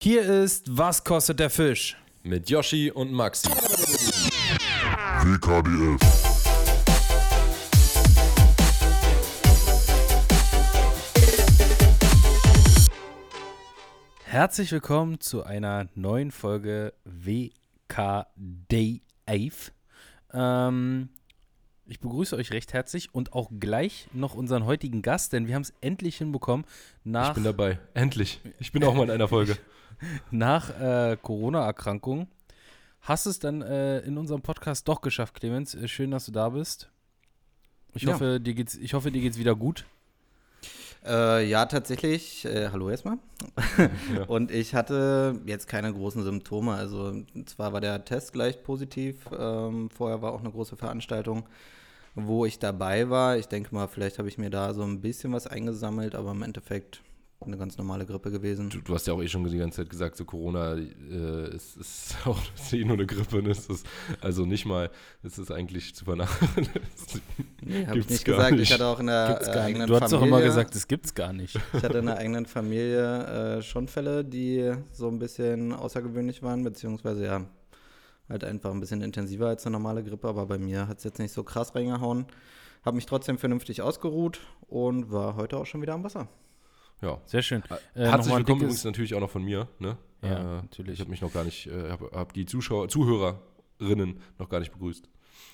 Hier ist Was kostet der Fisch? Mit Yoshi und Maxi. WKDF. Herzlich willkommen zu einer neuen Folge WKDF. Ähm, ich begrüße euch recht herzlich und auch gleich noch unseren heutigen Gast, denn wir haben es endlich hinbekommen nach Ich bin dabei. Endlich. Ich bin auch mal in einer Folge. nach äh, Corona-Erkrankung. Hast es dann äh, in unserem Podcast doch geschafft, Clemens. Äh, Schön, dass du da bist. Ich, Ja. hoffe, dir geht's, ich hoffe, dir geht's wieder gut. Äh, ja, tatsächlich. Äh, hallo erstmal. Ja. Und ich hatte jetzt keine großen Symptome. Also zwar war der Test gleich positiv. Ähm, vorher war auch eine große Veranstaltung, wo ich dabei war. Ich denke mal, vielleicht habe ich mir da so ein bisschen was eingesammelt, aber im Endeffekt eine ganz normale Grippe gewesen. Du, du hast ja auch eh schon die ganze Zeit gesagt, so Corona äh, ist, ist auch ist eh nur eine Grippe. Ne? Es ist also nicht mal, es ist eigentlich zu vernachlässigen. Nee, habe ich nicht gesagt. nicht. Ich hatte auch in der äh, eigenen. Du hast doch Familie, immer gesagt, es gibt's gar nicht. Ich hatte in der eigenen Familie äh, schon Fälle, die so ein bisschen außergewöhnlich waren, beziehungsweise ja, halt einfach ein bisschen intensiver als eine normale Grippe, aber bei mir hat es jetzt nicht so krass reingehauen. Habe mich trotzdem vernünftig ausgeruht und war heute auch schon wieder am Wasser. Ja. Sehr schön. Äh, Herzlich nochmal ein willkommen übrigens natürlich auch noch von mir. Ne? Ja, äh, natürlich. Ich habe mich noch gar nicht, äh, habe hab die Zuschauer, Zuhörerinnen noch gar nicht begrüßt.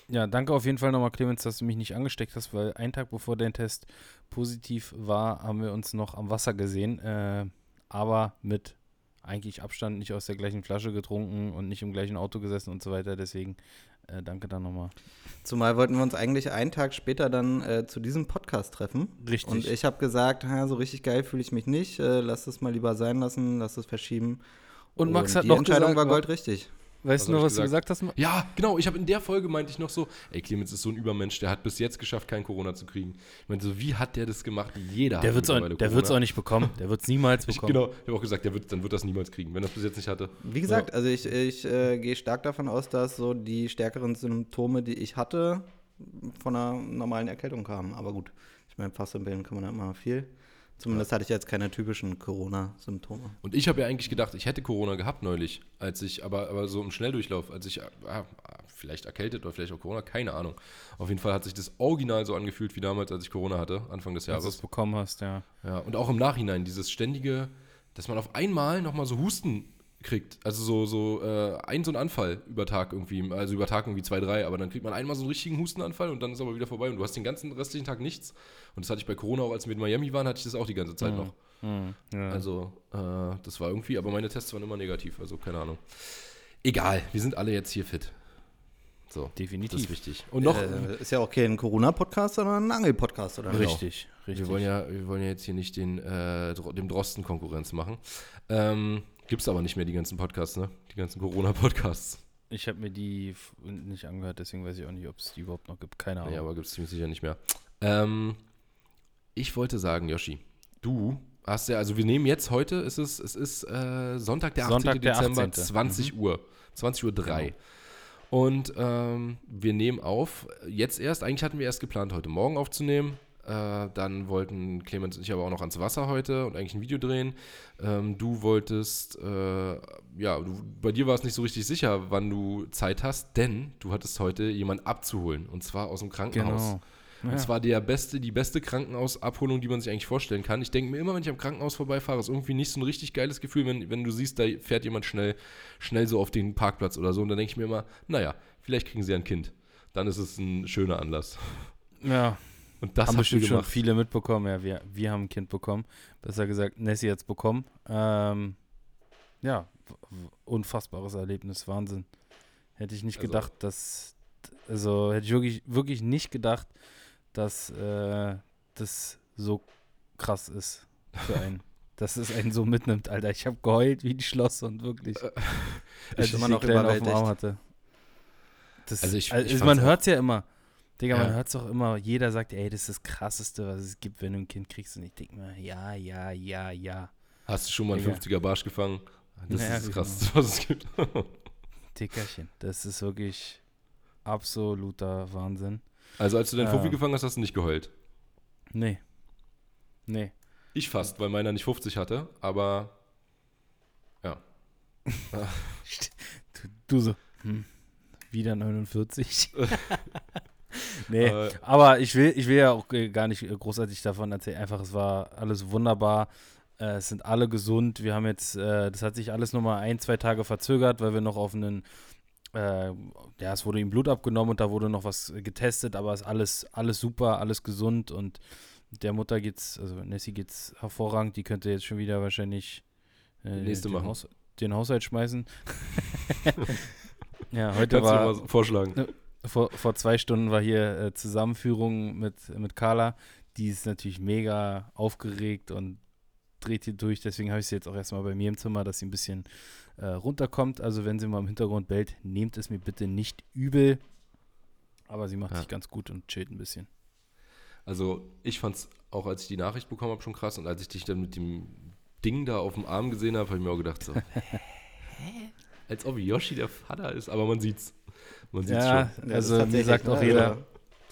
Ja, danke auf jeden Fall nochmal, Clemens, dass du mich nicht angesteckt hast, weil einen Tag bevor dein Test positiv war, haben wir uns noch am Wasser gesehen, äh, aber mit eigentlich Abstand, nicht aus der gleichen Flasche getrunken und nicht im gleichen Auto gesessen und so weiter. Deswegen äh, danke dann nochmal. Zumal wollten wir uns eigentlich einen Tag später dann äh, zu diesem Podcast treffen. Richtig. Und ich habe gesagt, ha, so richtig geil fühle ich mich nicht. Äh, lass es mal lieber sein lassen, lass es verschieben. Und Max hat die noch Entscheidung gesagt, war goldrichtig. Weißt du noch, ich was du gesagt hast? Ja, genau. Ich habe in der Folge meinte ich noch so, ey, Clemens ist so ein Übermensch, der hat bis jetzt geschafft, kein Corona zu kriegen. Ich meinte so, wie hat der das gemacht? Jeder Der hat wird es auch, der Corona. wird's auch nicht bekommen. Der wird es niemals Ich, bekommen. genau, ich habe auch gesagt, der wird, dann wird das niemals kriegen, wenn er es bis jetzt nicht hatte. Wie gesagt, also ich, ich äh, gehe stark davon aus, dass so die stärkeren Symptome, die ich hatte, von einer normalen Erkältung kamen. Aber gut, ich meine, fast im Bilden kann man ja immer viel. Zumindest hatte ich jetzt keine typischen Corona-Symptome. Und ich habe ja eigentlich gedacht, ich hätte Corona gehabt neulich, als ich, aber, aber so im Schnelldurchlauf, als ich, ah, vielleicht erkältet oder vielleicht auch Corona, keine Ahnung. Auf jeden Fall hat sich das original so angefühlt wie damals, als ich Corona hatte, Anfang des Als du es Jahres. bekommen hast, ja. Ja, und auch im Nachhinein, dieses ständige, dass man auf einmal nochmal so Husten kriegt. Also so, so äh, ein so ein Anfall über Tag irgendwie, also über Tag irgendwie zwei, drei, aber dann kriegt man einmal so einen richtigen Hustenanfall und dann ist aber wieder vorbei und du hast den ganzen restlichen Tag nichts. Und das hatte ich bei Corona auch, als wir in Miami waren, hatte ich das auch die ganze Zeit Mhm. noch. Hm, ja. Also, äh, das war irgendwie, aber meine Tests waren immer negativ, also keine Ahnung. Egal, wir sind alle jetzt hier fit. So, das ist Definitiv. wichtig. Und noch, Äh, ist ja auch kein Corona-Podcast, sondern ein Angel-Podcast, oder? Genau. Richtig, richtig. wir wollen, ja, wir wollen ja jetzt hier nicht den, äh, dem Drosten Konkurrenz machen. Ähm, Gibt's aber nicht mehr die ganzen Podcasts, ne? Die ganzen Corona-Podcasts. Ich habe mir die nicht angehört, deswegen weiß ich auch nicht, ob es die überhaupt noch gibt. Keine Ahnung. Nee, aber gibt's ziemlich sicher nicht mehr. Ähm, ich wollte sagen, Yoshi, du hast ja, also wir nehmen jetzt heute, es ist, es ist äh, Sonntag, der 18. Sonntag, der Dezember, 18.. 20 Uhr. 20 Uhr 3. Genau. Und ähm, wir nehmen auf, jetzt erst, eigentlich hatten wir erst geplant, heute Morgen aufzunehmen. Äh, dann wollten Clemens und ich aber auch noch ans Wasser heute und eigentlich ein Video drehen. Ähm, du wolltest, äh, ja, du, bei dir war es nicht so richtig sicher, wann du Zeit hast, denn du hattest heute jemanden abzuholen und zwar aus dem Krankenhaus. Genau. Und Ja. zwar der beste, die beste Krankenhausabholung, die man sich eigentlich vorstellen kann. Ich denke mir immer, wenn ich am Krankenhaus vorbeifahre, ist irgendwie nicht so ein richtig geiles Gefühl, wenn, wenn du siehst, da fährt jemand schnell, schnell so auf den Parkplatz oder so. Und dann denke ich mir immer, naja, vielleicht kriegen sie ein Kind. Dann ist es ein schöner Anlass. ja. Und das haben bestimmt schon viele mitbekommen. Ja, wir, wir haben ein Kind bekommen. Besser gesagt, Nessie jetzt bekommen. Ähm, ja, unfassbares Erlebnis, Wahnsinn. Hätte ich nicht Also- gedacht, dass, also hätte ich wirklich, wirklich nicht gedacht, dass äh, das so krass ist für einen. dass es einen so mitnimmt, Alter. Ich habe geheult wie ein Schloss und wirklich, Äh, als ich immer noch auf dem. Arm hatte. Das, Also ich- also ich man hört es ja immer. Digga, man Ja. hört es auch immer. Jeder sagt, ey, das ist das Krasseste, was es gibt, wenn du ein Kind kriegst. Und ich denke mir, ja, ja, ja, ja. Hast du schon mal einen Digga. 50er Barsch gefangen? Das Ja, ist das genau. Krasseste, was es gibt. Dickerchen. Das ist wirklich absoluter Wahnsinn. Also als du deinen Ja. Fuffi gefangen hast, hast du nicht geheult. Nee. Nee. Ich fast, weil meiner nicht 50 hatte, aber ja. du, du so, hm, wieder 49. nee, Äh, aber ich will, ich will ja auch gar nicht großartig davon erzählen. Einfach, es war alles wunderbar. Äh, es sind alle gesund. Wir haben jetzt, äh, das hat sich alles nochmal ein, zwei Tage verzögert, weil wir noch auf einen, äh, ja, es wurde ihm Blut abgenommen und da wurde noch was getestet, aber es ist alles, alles super, alles gesund und der Mutter geht's, also Nessie geht's hervorragend. Die könnte jetzt schon wieder wahrscheinlich äh, Nächste den. Haus, den Haushalt schmeißen. ja, heute Kannst war du mal vorschlagen. Vor, vor zwei Stunden war hier äh, Zusammenführung mit, mit Carla. Die ist natürlich mega aufgeregt und dreht hier durch. Deswegen habe ich sie jetzt auch erstmal bei mir im Zimmer, dass sie ein bisschen äh, runterkommt. Also wenn sie mal im Hintergrund bellt, nehmt es mir bitte nicht übel. Aber sie macht Ja. sich ganz gut und chillt ein bisschen. Also ich fand's auch, als ich die Nachricht bekommen habe, schon krass. Und als ich dich dann mit dem Ding da auf dem Arm gesehen habe, habe ich mir auch gedacht so, hä? Als ob Yoshi der Vater ist, aber man sieht's. Man sieht's Ja, schon. Ja, also mir sagt auch jeder, Also,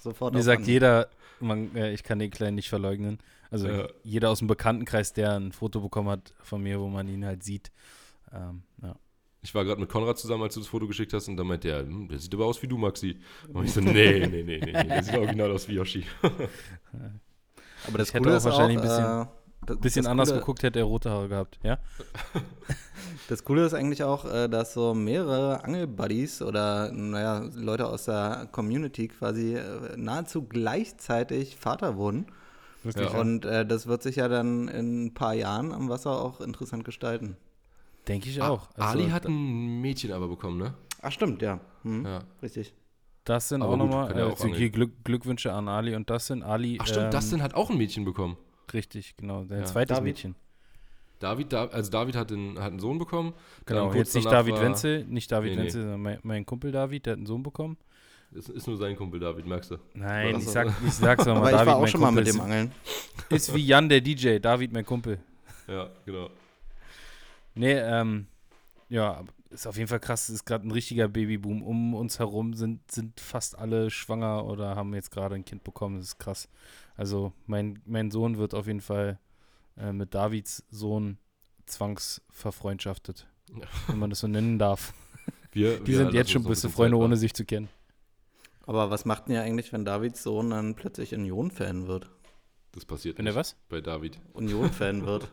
sofort mir sagt jeder, man, äh, ich kann den Kleinen nicht verleugnen. Also Ja. jeder aus dem Bekanntenkreis, der ein Foto bekommen hat von mir, wo man ihn halt sieht. Ähm, ja. Ich war gerade mit Konrad zusammen, als du das Foto geschickt hast, und dann meinte er, hm, der sieht aber aus wie du, Maxi. Und ich so, nee, nee, nee, nee, nee der sieht original aus wie Yoshi. Aber das Ich hätte Coole auch ist wahrscheinlich auch, ein bisschen- äh, das, Bisschen das anders Coole, geguckt, hätte er rote Haare gehabt, ja? Das Coole ist eigentlich auch, äh, dass so mehrere Angelbuddies oder naja, Leute aus der Community quasi äh, nahezu gleichzeitig Vater wurden. Ja. Und äh, das wird sich ja dann in ein paar Jahren am Wasser auch interessant gestalten. Denke ich Ah, auch. Also, Ali hat ein Mädchen aber bekommen, ne? Ach stimmt, ja. Hm, Ja. Richtig. Das sind Aber auch gut, nochmal äh, auch so hier angeln. Glück, Glückwünsche an Ali und das sind Ali. Ach stimmt, ähm, Dustin hat auch ein Mädchen bekommen. Richtig, genau. Sein Ja. zweites David. Mädchen. David, da, also David hat, den, hat einen Sohn bekommen. Genau, kurz jetzt nicht David war- Wenzel, nicht David Nee, nee. Wenzel, sondern mein, mein Kumpel David, der hat einen Sohn bekommen. Das ist nur sein Kumpel David, merkst du? Nein, ich, sag, ich sag's nochmal, Aber ich David, war auch schon mal Kumpel, mit dem ist, Angeln. ist wie Jan, der DJ, David, mein Kumpel. Ja, genau. Nee, ähm, ja, aber ist auf jeden Fall krass. Es ist gerade ein richtiger Babyboom. Um uns herum sind, sind fast alle schwanger oder haben jetzt gerade ein Kind bekommen. Das ist krass. Also mein, mein Sohn wird auf jeden Fall äh, mit Davids Sohn zwangsverfreundschaftet, Ja. wenn man das so nennen darf. Wir, Die wir sind jetzt schon beste Freunde, ohne sich zu kennen. Aber was macht denn ja eigentlich, wenn Davids Sohn dann plötzlich Union-Fan wird? Das passiert Wenn nicht was? bei David. Union-Fan wird.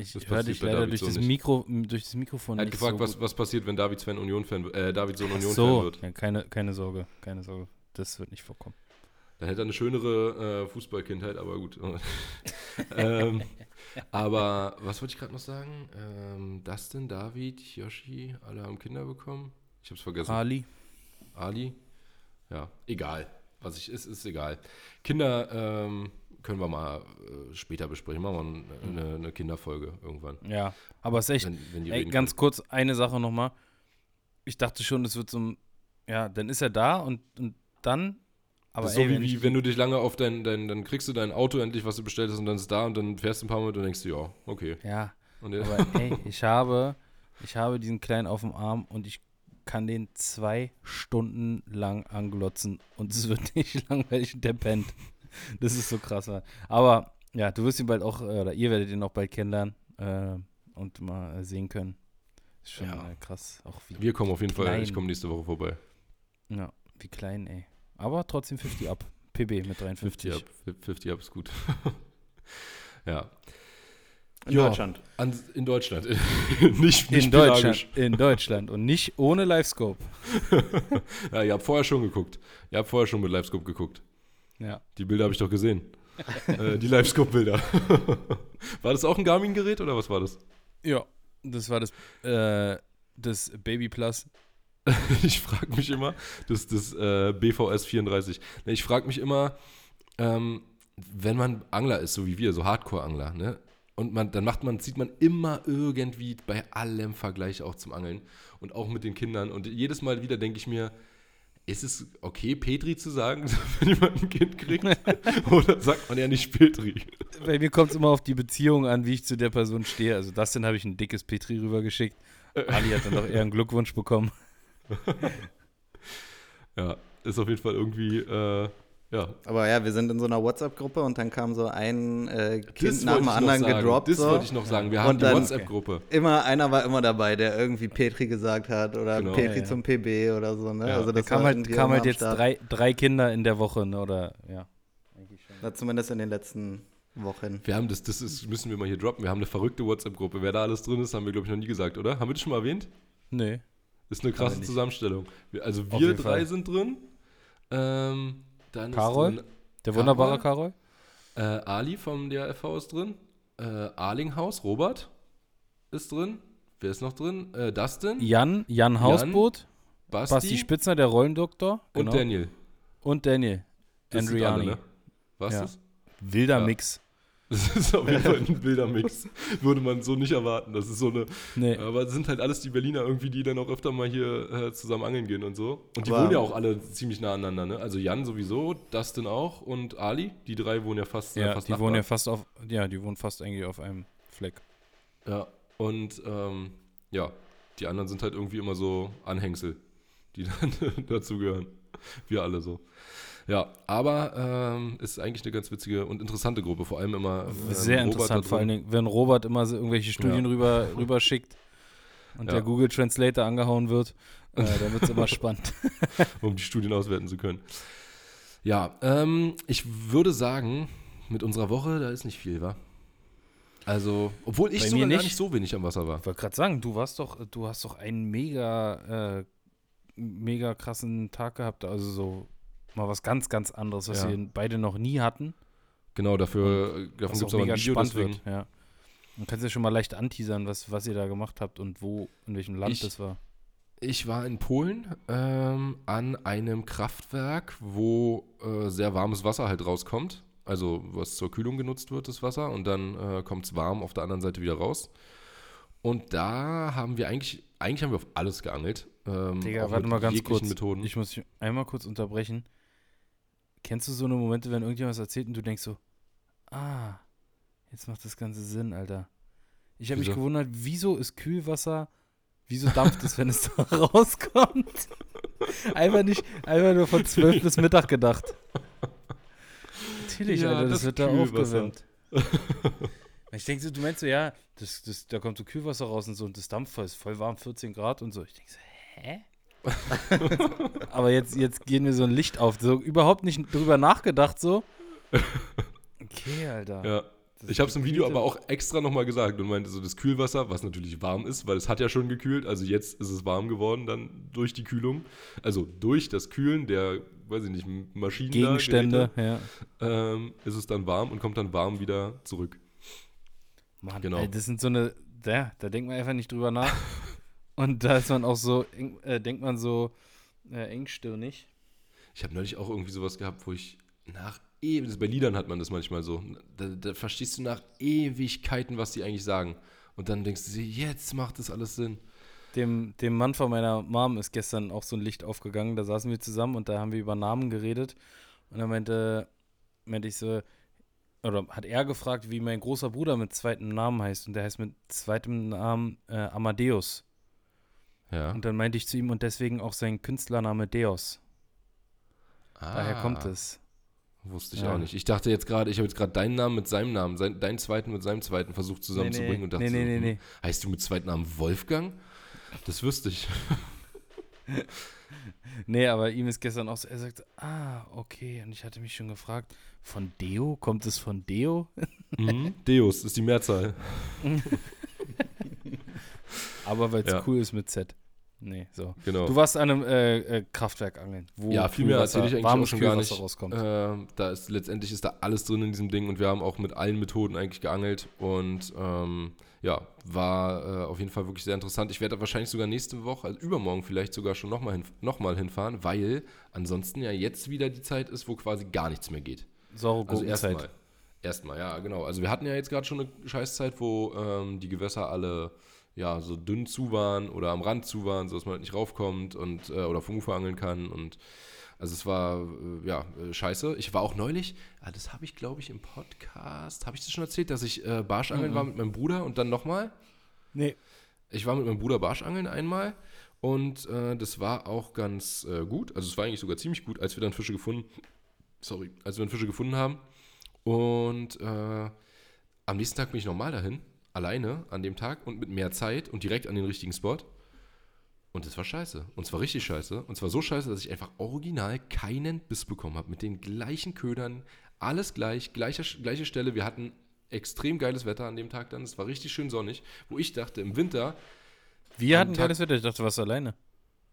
Ich höre dich leider David durch so das. Mikro, durch das Mikrofon Er hat gefragt, so was, was passiert, wenn Davids Fan Union-Fan äh, David Sohn Ach Union-Fan so, wird. ja, keine, keine Sorge, keine Sorge. Das wird nicht vorkommen. Dann hätte er eine schönere äh, Fußballkindheit, aber gut. ähm, aber was wollte ich gerade noch sagen? Ähm, Dustin, David, Yoshi, alle haben Kinder bekommen. Ich hab's vergessen. Ali, Ali? Ja, egal. Was ich ist, ist egal. Kinder ähm, können wir mal äh, später besprechen. Machen wir eine, eine Kinderfolge irgendwann. ja, aber es ist echt, Wenn, wenn Ey, ganz kurz eine Sache nochmal. Ich dachte schon, es wird so ein, ja, dann ist er da und, und dann, aber das ist ey, so wie, wenn wie wenn du dich lange auf dein, dein, dann kriegst du dein Auto endlich, was du bestellt hast, und dann ist es da und dann fährst du ein paar Minuten und denkst du, ja, okay. ja, Und ja, aber ey, ich habe, ich habe diesen Kleinen auf dem Arm und ich kann den zwei Stunden lang anglotzen und es wird nicht langweilig und der pennt. Das ist so krass. Mann. Aber ja, du wirst ihn bald auch, äh, oder ihr werdet ihn auch bald kennenlernen äh, und mal äh, sehen können. Ist schon Ja. äh, krass, auch wie wir kommen auf jeden Fall, Klein. ich komme nächste Woche vorbei. Ja, wie klein, ey. Aber trotzdem 50 ab. PB mit 53. 50 up, 50 up ist gut. ja. In Ja. Deutschland. An, in Deutschland. nicht nicht In Deutschland, in Deutschland und nicht ohne Livescope. Ja, ihr habt vorher schon geguckt. Ihr habt vorher schon mit Livescope geguckt. Ja. Die Bilder habe ich doch gesehen. äh, die Livescope-Bilder. war das auch ein Garmin-Gerät oder was war das? Ja, das war das, äh, das Baby Plus. ich frage mich immer, das das äh, BVS 34. Ne, Ich frage mich immer, ähm, wenn man Angler ist, so wie wir, so Hardcore-Angler, ne? Und man, dann macht man, zieht man immer irgendwie bei allem Vergleich auch zum Angeln und auch mit den Kindern. Und jedes Mal wieder denke ich mir, ist es okay, Petri zu sagen, wenn jemand ein Kind kriegt? Oder sagt man ja nicht Petri? Bei mir kommt es immer auf die Beziehung an, wie ich zu der Person stehe. Also das dann habe ich ein dickes Petri rübergeschickt. Ali hat dann doch eher einen Glückwunsch bekommen. Ja, ist auf jeden Fall irgendwie, äh, Ja. Aber ja, wir sind in so einer WhatsApp-Gruppe und dann kam so ein äh, Kind Das nach dem anderen gedroppt. Das so. wollte ich noch sagen. Wir haben Und die dann- WhatsApp-Gruppe. Immer, einer war immer dabei, der irgendwie Petri gesagt hat oder Genau. Petri Ja, ja. zum PB oder so. Ne? Ja. Also Da das kam war halt, kam halt jetzt drei, drei Kinder in der Woche, ne? Oder ja. Na, zumindest in den letzten Wochen. Wir haben das, das ist, müssen wir mal hier droppen. Wir haben eine verrückte WhatsApp-Gruppe. Wer da alles drin ist, haben wir, glaube ich, noch nie gesagt, oder? Haben wir das schon mal erwähnt? Nee. Ist eine krasse. Zusammenstellung. Wir, also wir drei Fall. sind drin. Ähm, dann Karol? drin Der wunderbare Karol? äh, Ali vom DRFV ist drin. Äh, Arlinghaus, Robert ist drin. Wer ist noch drin? Äh, Dustin, Jan, Jan Hausboot, Basti, Basti Spitzer, der Rollendoktor. und genau. Daniel. Und Daniel. Das sind alle, Andriani. ne? Was Ja. ist? Wilder Ja. Mix. Das ist auf jeden Fall ein wilder Mix. Würde man so nicht erwarten. Das ist so eine. Nee. Aber es sind halt alles die Berliner irgendwie, die dann auch öfter mal hier äh, zusammen angeln gehen und so. Und die Aber- wohnen ja auch alle ziemlich nah aneinander, ne? Also Jan sowieso, Dustin auch und Ali. Die drei wohnen ja fast, äh, Ja, fast die Nachbarn. wohnen ja fast auf, ja, die wohnen fast eigentlich auf einem Fleck. Ja, und ähm, ja, die anderen sind halt irgendwie immer so Anhängsel, die dann dazugehören. Wir alle so. Ja, aber ähm, ist eigentlich eine ganz witzige und interessante Gruppe, vor allem immer. ähm, Sehr interessant, vor allen. Dingen, wenn Robert immer so irgendwelche Studien Ja. rüber, rüber schickt und Ja. der Google Translator angehauen wird, äh, dann wird es immer spannend. um die Studien auswerten zu können. Ja, ähm, ich würde sagen, mit unserer Woche, da ist nicht viel, wa? Also, obwohl ich Bei sogar mir gar nicht. nicht so wenig am Wasser war. Ich wollte gerade sagen, du warst doch, du hast doch einen mega, äh, mega krassen Tag gehabt, also so mal was ganz, ganz anderes, was Ja. wir beide noch nie hatten. Genau, dafür davon Was gibt auch es aber ein Video, spannend deswegen. wird. Ja. Man kann ja schon mal leicht anteasern, was, was ihr da gemacht habt und wo, in welchem Land Ich- das war. Ich war in Polen ähm, an einem Kraftwerk, wo äh, sehr warmes Wasser halt rauskommt. Also was zur Kühlung genutzt wird, das Wasser. Und dann äh, kommt es warm auf der anderen Seite wieder raus. Und da haben wir eigentlich, eigentlich haben wir auf alles geangelt. Ähm, Digga, auch warte mal ganz kurz. Methoden. Ich muss einmal kurz unterbrechen. Kennst du so eine Momente, wenn irgendjemand was erzählt und du denkst so, ah, jetzt macht das Ganze Sinn, Alter. Ich habe mich gewundert, wieso ist Kühlwasser, wieso dampft es, wenn es da rauskommt? Einfach nicht, einfach nur von 12 bis Mittag gedacht. Natürlich, Ja, Alter, das, das wird da aufgewärmt. Ich denke so, du meinst so, ja, das, das, da kommt so Kühlwasser raus und so und das dampft voll, ist voll warm, 14 Grad und so. Ich denke so, hä? Aber jetzt, jetzt gehen mir so ein Licht auf. So überhaupt nicht drüber nachgedacht, so. Okay, Alter. Ja. Das Ich habe es im Video aber auch extra nochmal gesagt und meinte so, das Kühlwasser, was natürlich warm ist, weil es hat ja schon gekühlt, also jetzt ist es warm geworden dann durch die Kühlung, also durch das Kühlen der, weiß ich nicht, Maschinen da, Gegenstände, Geräte, ja. ähm, ist es dann warm und kommt dann warm wieder zurück. Mann, Genau. ey, das sind so eine, da, da denkt man einfach nicht drüber nach. Und da ist man auch so, eng, äh, denkt man so äh, engstirnig. Ich habe neulich auch irgendwie sowas gehabt, wo ich nach ewig, bei Liedern hat man das manchmal so, da, da verstehst du nach Ewigkeiten, was die eigentlich sagen. Und dann denkst du dir, jetzt macht das alles Sinn. Dem, dem Mann von meiner Mom ist gestern auch so ein Licht aufgegangen. Da saßen wir zusammen und da haben wir über Namen geredet. Und dann meinte, meinte ich so, oder hat er gefragt, wie mein großer Bruder mit zweitem Namen heißt. Und der heißt mit zweitem Namen äh, Amadeus. Ja. Und dann meinte ich zu ihm, und deswegen auch sein Künstlername Deos. Daher Ah. kommt es. Wusste ich Ja. auch nicht. Ich dachte jetzt gerade, ich habe jetzt gerade deinen Namen mit seinem Namen, sein, deinen zweiten mit seinem zweiten versucht zusammenzubringen nee, und dachte nee, nee, so, nee, hm, nee. heißt du mit zweiten Namen Wolfgang? Das wüsste ich. Nee, aber ihm ist gestern auch so, er sagt, ah, okay. Und ich hatte mich schon gefragt, von Deo? Kommt es von Deo? mhm. Deus ist die Mehrzahl. Aber weil es Ja. cool ist mit Z. Nee, so. Genau. Du warst an einem äh, äh, Kraftwerk angeln, wo Ja, viel mehr erzähle ich eigentlich auch schon gar nicht. rauskommt. Ähm, da ist letztendlich ist da alles drin in diesem Ding und wir haben auch mit allen Methoden eigentlich geangelt und ähm, ja, war äh, auf jeden Fall wirklich sehr interessant. Ich werde da wahrscheinlich sogar nächste Woche, also übermorgen vielleicht sogar schon nochmal hin, noch mal hinfahren, weil ansonsten ja jetzt wieder die Zeit ist, wo quasi gar nichts mehr geht. Saure Also erstmal. Erstmal, ja, genau. Also wir hatten ja jetzt gerade schon eine Scheißzeit, wo ähm, die Gewässer alle ja so dünn zu waren oder am Rand zu waren, sodass man halt nicht raufkommt und äh, oder vom Ufer angeln kann. Und also es war äh, ja äh, scheiße. Ich war auch neulich, ah, das habe ich glaube ich im Podcast, habe ich das schon erzählt, dass ich äh, Barschangeln Mhm. war mit meinem Bruder und dann nochmal. Nee. Ich war mit meinem Bruder Barschangeln einmal und äh, das war auch ganz äh, gut. Also es war eigentlich sogar ziemlich gut, als wir dann Fische gefunden sorry, als wir einen Fische gefunden haben. Und äh, am nächsten Tag bin ich nochmal dahin, alleine an dem Tag und mit mehr Zeit und direkt an den richtigen Spot. Und es war scheiße. Und zwar richtig scheiße. Und zwar so scheiße, dass ich einfach original keinen Biss bekommen habe. Mit den gleichen Ködern, alles gleich, gleiche, gleiche Stelle. Wir hatten extrem geiles Wetter an dem Tag dann. Es war richtig schön sonnig. Wo ich dachte, im Winter, Wir hatten Tag- geiles Wetter. Ich dachte, du warst alleine.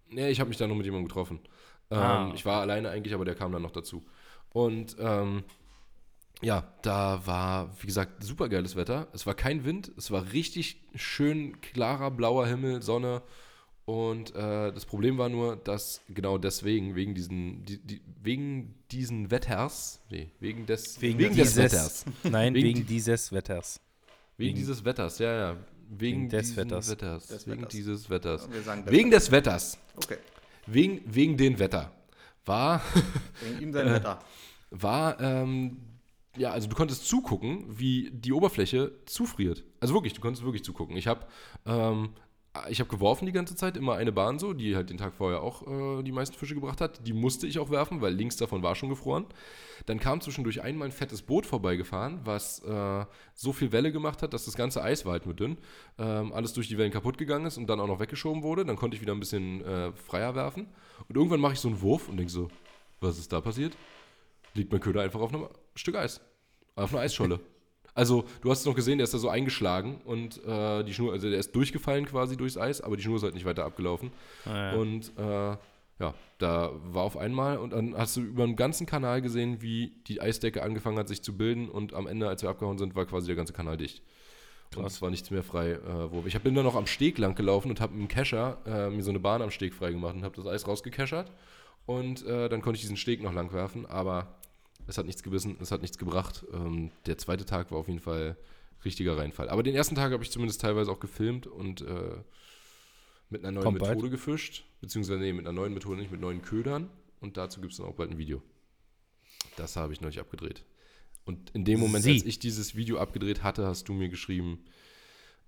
Nee, ich habe mich da nur mit jemandem getroffen. Ähm, Ah. Ich war alleine eigentlich, aber der kam dann noch dazu. Und ähm, ja, da war, wie gesagt, super geiles Wetter. Es war kein Wind, es war richtig schön klarer blauer Himmel, Sonne. Und äh, das Problem war nur, dass genau deswegen, wegen diesen, die, die, wegen diesen Wetters, nee, wegen des, Wegen des dieses- Wetters, Nein, Wegen wegen, die- dieses Wetters. wegen wegen- dieses Wetters, ja, ja, wegen, Wegen des Wetters. Wetters, Des wegen Wetters. dieses Wetters, Wir sagen wegen des Wetters, Okay. wegen, wegen den Wetter, war Wegen ihm sein Wetter. war, ähm, ja, also du konntest zugucken, wie die Oberfläche zufriert. Also wirklich, du konntest wirklich zugucken. Ich habe ähm, ich geworfen die ganze Zeit, immer eine Bahn so, die halt den Tag vorher auch äh, die meisten Fische gebracht hat. Die musste ich auch werfen, weil links davon war schon gefroren. Dann kam zwischendurch einmal ein fettes Boot vorbeigefahren, was äh, so viel Welle gemacht hat, dass das ganze Eis war halt nur dünn. Ähm, alles durch die Wellen kaputt gegangen ist und dann auch noch weggeschoben wurde. Dann konnte ich wieder ein bisschen äh, freier werfen. Und irgendwann mache ich so einen Wurf und denke so, was ist da passiert? liegt mein Köder einfach auf einem Stück Eis. Auf einer Eisscholle. Also, du hast es noch gesehen, der ist da so eingeschlagen und äh, die Schnur, also der ist durchgefallen quasi durchs Eis, aber die Schnur ist halt nicht weiter abgelaufen. Ah, ja. Und äh, ja, da war auf einmal und dann hast du über den ganzen Kanal gesehen, wie die Eisdecke angefangen hat, sich zu bilden und am Ende, als wir abgehauen sind, war quasi der ganze Kanal dicht. Und Krass. es war nichts mehr frei. Äh, wo ich bin dann noch am Steg lang gelaufen und habe mit dem Kescher äh, mir so eine Bahn am Steg freigemacht und habe das Eis rausgekeschert. Und äh, dann konnte ich diesen Steg noch lang werfen, aber es hat nichts gebissen, es hat nichts gebracht. Ähm, der zweite Tag war auf jeden Fall richtiger Reinfall. Aber den ersten Tag habe ich zumindest teilweise auch gefilmt und äh, mit einer neuen Kommt bald. Methode gefischt. Beziehungsweise, nee, mit einer neuen Methode, nicht mit neuen Ködern. Und dazu gibt es dann auch bald ein Video. Das habe ich neulich abgedreht. Und in dem Moment, Sie. als ich dieses Video abgedreht hatte, hast du mir geschrieben,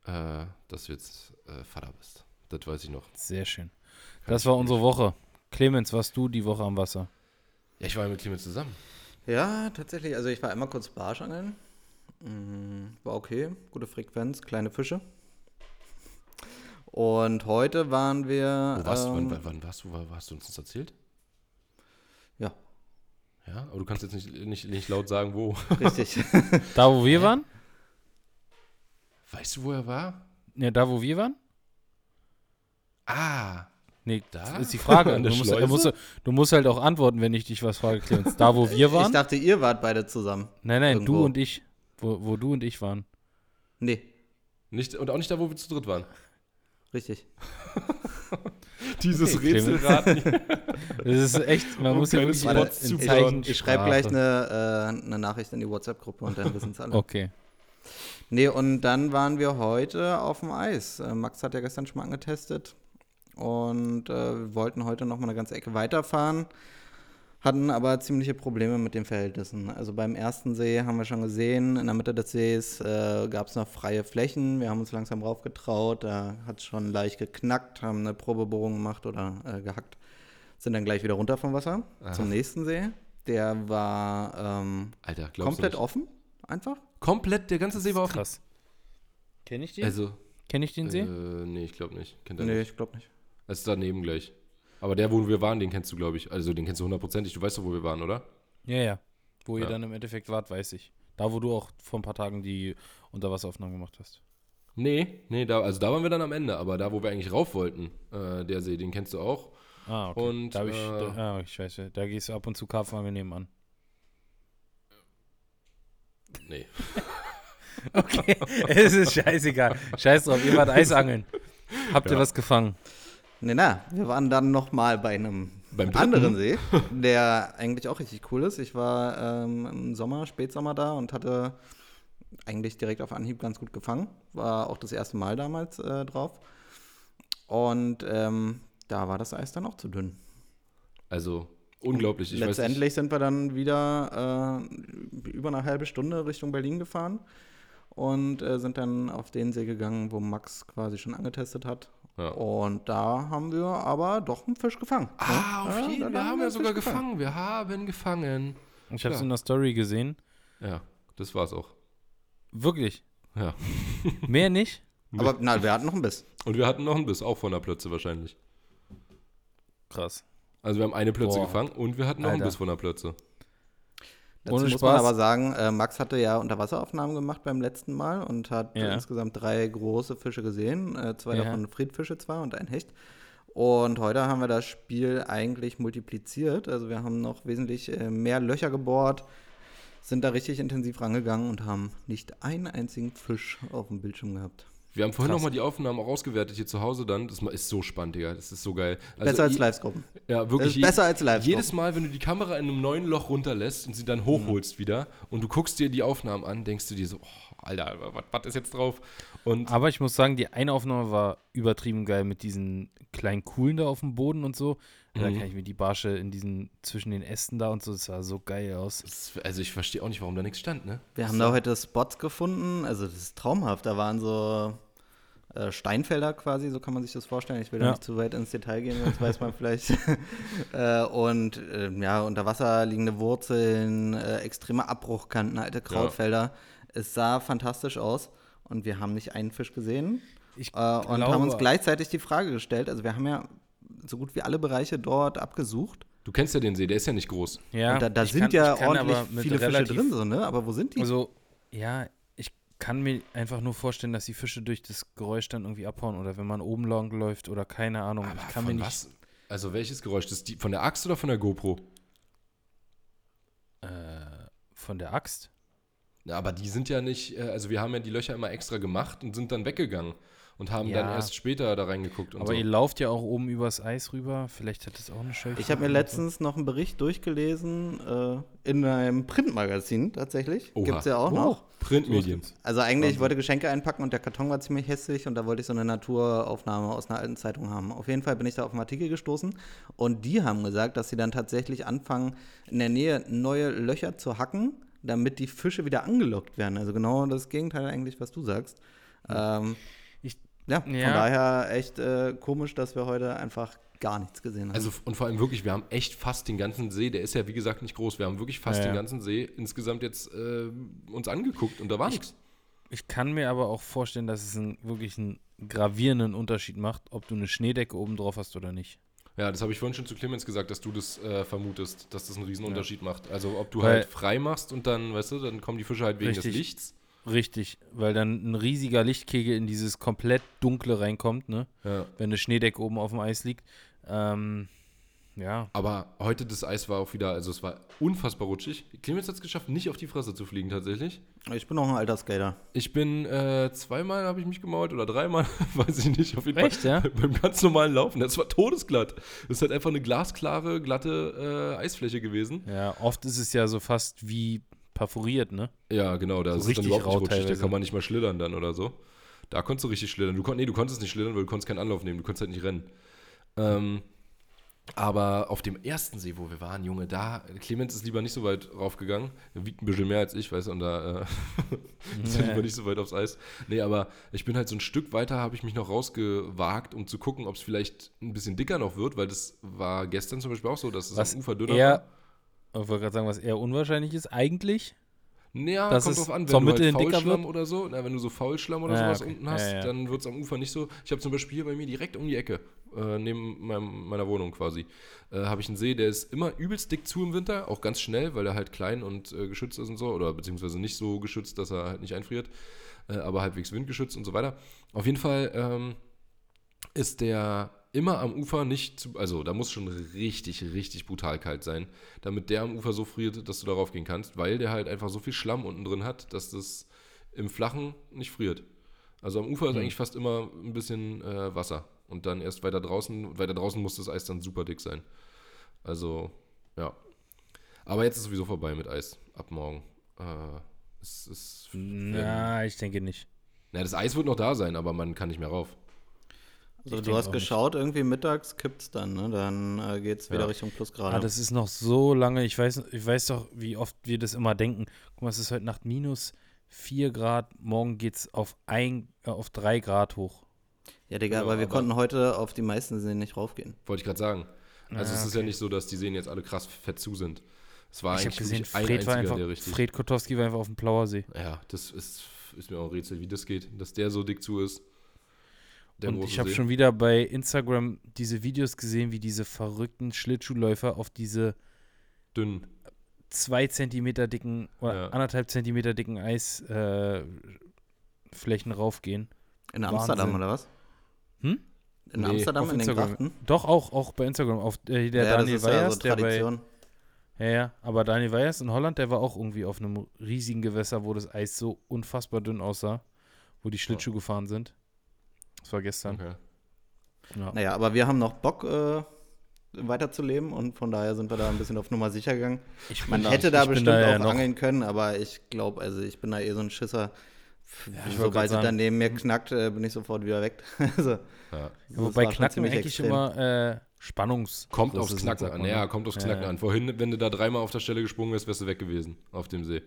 äh, dass du jetzt äh, Vater bist. Das weiß ich noch. Sehr schön. Das war unsere Woche. Clemens, warst du die Woche am Wasser? Ja, ich war ja mit Clemens zusammen. Ja, tatsächlich. Also ich war einmal kurz Barschangeln. Mm, War okay, gute Frequenz, kleine Fische. Und heute waren wir. Wo warst du? ähm, Wann, wann, wann warst du? Hast du uns das erzählt? Ja, Ja, aber du kannst jetzt nicht, nicht, nicht laut sagen, wo. richtig. Da, wo wir waren? Weißt du, wo er war? Ja, da, wo wir waren? Ah, Nee, Da? das ist die Frage. Du musst, du, musst, du musst halt auch antworten, wenn ich dich was frage, Clemens. Da, wo wir ich waren? dachte, ihr wart beide zusammen. Nein, nein, du irgendwo. und ich. Wo, wo du und ich waren. Nee, nicht, und auch nicht da, wo wir zu dritt waren. richtig. Dieses Okay. Rätselraten. Das ist echt, man Um muss ja wirklich Spots in, in. Zeichen Ich schreibe gleich eine, äh, eine Nachricht in die WhatsApp-Gruppe und dann wissen es alle. Okay. Nee, und dann waren wir heute auf dem Eis. Äh, Max hat ja gestern schon mal angetestet und äh, wir wollten heute noch mal eine ganze Ecke weiterfahren, hatten aber ziemliche Probleme mit den Verhältnissen. Also beim ersten See haben wir schon gesehen, in der Mitte des Sees äh, gab es noch freie Flächen. Wir haben uns langsam raufgetraut, da hat es schon leicht geknackt, haben eine Probebohrung gemacht oder äh, gehackt, sind dann gleich wieder runter vom Wasser Aha. zum nächsten See. Der war ähm, Alter, komplett offen, einfach. Komplett, der ganze See war offen. Krass. Kenn ich den? Also, Kenn ich den See? äh, nee, ich glaube nicht. Kennt er Nee, nicht. ich glaube nicht. Es ist daneben gleich. Aber der, wo wir waren, den kennst du, glaube ich. Also, den kennst du hundertprozentig. Du weißt doch, wo wir waren, oder? Ja, ja. Wo ihr Ja. dann im Endeffekt wart, weiß ich. Da, wo du auch vor ein paar Tagen die Unterwasseraufnahmen gemacht hast. Nee, nee, da, also da waren wir dann am Ende. Aber da, wo wir eigentlich rauf wollten, äh, der See, den kennst du auch. Ah, okay. Und, da ich, äh, da, ah, ich weiß, da gehst du ab und zu Karpfenangeln nebenan. Nee. Okay, es ist scheißegal. Scheiß drauf, ihr wart Eisangeln. Habt ihr Ja. was gefangen? Nee, na, wir waren dann noch mal bei einem Beim anderen See, der eigentlich auch richtig cool ist. Ich war ähm, im Sommer, Spätsommer da und hatte eigentlich direkt auf Anhieb ganz gut gefangen. War auch das erste Mal damals äh, drauf. Und ähm, da war das Eis dann auch zu dünn. Also, unglaublich. Ich Letztendlich sind wir dann wieder äh, über eine halbe Stunde Richtung Berlin gefahren und äh, sind dann auf den See gegangen, wo Max quasi schon angetestet hat. Ja. Und da haben wir aber doch einen Fisch gefangen. Ah, auf Ja, jeden da Fall. Wir haben haben wir ja einen sogar gefangen. gefangen. Wir haben gefangen. Ich habe es in der Story gesehen. Ja, das war's auch. Wirklich. Ja. Mehr nicht? Aber na, wir hatten noch ein Biss. Und wir hatten noch einen Biss, auch von der Plötze wahrscheinlich. Krass. Also wir haben eine Plötze Boah. gefangen und wir hatten noch einen Alter. Biss von der Plötze. Dazu Ohne muss man aber sagen, äh, Max hatte ja Unterwasseraufnahmen gemacht beim letzten Mal und hat Ja. insgesamt drei große Fische gesehen. Äh, zwei Ja. davon Friedfische zwar und ein Hecht. Und heute haben wir das Spiel eigentlich multipliziert. Also wir haben noch wesentlich äh, mehr Löcher gebohrt, sind da richtig intensiv rangegangen und haben nicht einen einzigen Fisch auf dem Bildschirm gehabt. Wir haben vorhin nochmal die Aufnahmen auch ausgewertet hier zu Hause dann. Das ist so spannend, Digga. Das ist so geil. Also besser als Livescopen. Ja, wirklich. je- besser als Livescopen. Jedes Mal, wenn du die Kamera in einem neuen Loch runterlässt und sie dann hochholst wieder und du guckst dir die Aufnahmen an, denkst du dir so, oh, Alter, was, ist jetzt drauf? Und Aber ich muss sagen, die eine Aufnahme war übertrieben geil mit diesen kleinen Kuhlen da auf dem Boden und so. Da Mhm. kann ich mir die Barsche in diesen, zwischen den Ästen da und so, das sah so geil aus. das, also ich verstehe auch nicht, warum da nichts stand, ne? Wir haben da heute Spots gefunden, also das ist traumhaft. Da waren so Steinfelder quasi, so kann man sich das vorstellen. Ich will da Ja. nicht zu weit ins Detail gehen, sonst weiß man vielleicht. äh, und äh, ja, unter Wasser liegende Wurzeln, äh, extreme Abbruchkanten, alte Krautfelder. Es sah fantastisch aus und wir haben nicht einen Fisch gesehen. Ich Äh, und glaube- haben uns gleichzeitig die Frage gestellt, also wir haben ja so gut wie alle Bereiche dort abgesucht. Du kennst ja den See, der ist ja nicht groß. Ja, und da, da sind kann- ja ordentlich viele Fische drin, so, ne? Aber wo sind die? Also, ja, kann mir einfach nur vorstellen, dass die Fische durch das Geräusch dann irgendwie abhauen oder wenn man oben lang läuft oder keine Ahnung. Aber ich kann mir nicht. was? Also welches Geräusch? Das die, von der Axt oder von der GoPro? Äh, von der Axt? Ja, aber die sind ja nicht, äh, also wir haben ja die Löcher immer extra gemacht und sind dann weggegangen und haben dann Ja. erst später da reingeguckt und Aber so. ihr lauft ja auch oben übers Eis rüber. Vielleicht hat das auch eine Scheuche. Ich habe mir letztens noch einen Bericht durchgelesen äh, in einem Printmagazin tatsächlich. Gibt es ja auch Oh. noch. Printmedien. Also eigentlich, ich wollte Geschenke einpacken und der Karton war ziemlich hässlich und da wollte ich so eine Naturaufnahme aus einer alten Zeitung haben. Auf jeden Fall bin ich da auf einen Artikel gestoßen und die haben gesagt, dass sie dann tatsächlich anfangen, in der Nähe neue Löcher zu hacken, damit die Fische wieder angelockt werden. Also genau das Gegenteil eigentlich, was du sagst. Ähm, Ich- ja, von ja. daher echt äh, komisch, dass wir heute einfach gar nichts gesehen haben. Also und vor allem wirklich, wir haben echt fast den ganzen See, der ist ja wie gesagt nicht groß, wir haben wirklich fast Ja, den ja. ganzen See insgesamt jetzt äh, uns angeguckt und da war nichts. Ich kann mir aber auch vorstellen, dass es einen, wirklich einen gravierenden Unterschied macht, ob du eine Schneedecke oben drauf hast oder nicht. Ja, das habe ich vorhin schon zu Clemens gesagt, dass du das äh, vermutest, dass das einen riesen Unterschied macht. Also ob du Weil- halt frei machst und dann, weißt du, dann kommen die Fische halt wegen Richtig. des Lichts. Richtig, weil dann ein riesiger Lichtkegel in dieses komplett dunkle reinkommt, ne? Ja. Wenn eine Schneedecke oben auf dem Eis liegt. Ähm, ja. Aber heute das Eis war auch wieder, also es war unfassbar rutschig. Clemens hat es geschafft, nicht auf die Fresse zu fliegen tatsächlich. ich bin auch ein alter Skater. Ich bin äh, zweimal habe ich mich gemault oder dreimal, weiß ich nicht, auf jeden Echt, Fall. ja? Beim ganz normalen Laufen. Das war todesglatt. Das ist halt einfach eine glasklare, glatte äh, Eisfläche gewesen. Ja, oft ist es ja so fast wie perforiert, ne? Ja, genau, da So ist es dann überhaupt nicht rutschig. Da kann man nicht mal schlittern dann oder so. Da konntest du richtig schlittern. Du kon nee, du konntest nicht schlittern, weil du konntest keinen Anlauf nehmen. Du konntest halt nicht rennen. Ähm, aber auf dem ersten See, wo wir waren, Junge, da, Clemens ist lieber nicht so weit raufgegangen. Er wiegt ein bisschen mehr als ich, weißt du, und da äh, ist er lieber nicht so weit aufs Eis. Nee, aber ich bin halt so ein Stück weiter, habe ich mich noch rausgewagt, um zu gucken, ob es vielleicht ein bisschen dicker noch wird, weil das war gestern zum Beispiel auch so, dass es Was am Ufer dünner eher, war. Ich wollte gerade sagen, was eher unwahrscheinlich ist, eigentlich. Ja, dass kommt drauf an, wenn du halt Faulschlamm oder so, na, wenn du so Faulschlamm oder Ja, sowas okay. unten hast, Ja, ja. dann wird es am Ufer nicht so. Ich habe zum Beispiel hier bei mir direkt um die Ecke, äh, neben meinem, meiner Wohnung quasi, äh, habe ich einen See, der ist immer übelst dick zu im Winter, auch ganz schnell, weil er halt klein und äh, geschützt ist und so, oder beziehungsweise nicht so geschützt, dass er halt nicht einfriert, äh, aber halbwegs windgeschützt und so weiter. Auf jeden Fall ähm, ist der immer am Ufer nicht zu, also da muss schon richtig, richtig brutal kalt sein, damit der am Ufer so friert, dass du darauf gehen kannst, weil der halt einfach so viel Schlamm unten drin hat, dass das im Flachen nicht friert. Also am Ufer ist Hm. eigentlich fast immer ein bisschen äh, Wasser und dann erst weiter draußen, weiter draußen muss das Eis dann super dick sein. Also, ja. Aber jetzt ist sowieso vorbei mit Eis, ab morgen. Äh, es ist, Na, ich denke nicht. na, das Eis wird noch da sein, aber man kann nicht mehr rauf. Also Ich du hast geschaut, irgendwie mittags kippt's dann, ne? Dann äh, geht's wieder Ja. Richtung Plusgrade. Ah, das ist noch so lange. Ich weiß, ich weiß doch, wie oft wir das immer denken. Guck mal, es ist heute Nacht minus 4 Grad. Morgen geht es auf, ein, äh, auf 3 Grad hoch. ja, Digga, Ja, aber wir aber- konnten heute auf die meisten Seen nicht raufgehen. Wollte ich gerade sagen. Also Ah, es ist ja nicht so, dass die Seen jetzt alle krass fett zu sind. Es war ich habe eigentlich gesehen, wirklich ein Fred, war einziger, einfach, der richtig. Fred Kotowski war einfach auf dem Plauersee. Ja, das ist, ist mir auch ein Rätsel, wie das geht, dass der so dick zu ist. Der und ich habe schon wieder bei Instagram diese Videos gesehen, wie diese verrückten Schlittschuhläufer auf diese dünn. zwei Zentimeter dicken oder Ja. anderthalb Zentimeter dicken Eisflächen äh, raufgehen. In Amsterdam Wahnsinn. oder was? Hm? In Nee, Amsterdam in den. Grachten? Doch, auch, auch bei Instagram. Auf äh, der ja, Daniel ist ja Weyers, so der bei. Ja, ja, aber Daniel Weyers in Holland, der war auch irgendwie auf einem riesigen Gewässer, wo das Eis so unfassbar dünn aussah, wo die Schlittschuhe gefahren sind. Das war gestern. Okay. Ja. Naja, aber wir haben noch Bock, äh, weiterzuleben und von daher sind wir da ein bisschen auf Nummer sicher gegangen. Ich Man bin hätte da bestimmt ja auch noch, angeln können, aber ich glaube, also ich bin da eh so ein Schisser. wollte Sobald es sagen- dann neben mir knackt, äh, bin ich sofort wieder weg. also, Ja. Wobei Knacken eigentlich extrem. immer äh, Spannungs. Kommt aufs Knacken an. Ja, ne? kommt aufs Ja, Knacken ja. an. Vorhin, wenn du da dreimal auf der Stelle gesprungen wärst, wärst du weg gewesen auf dem See.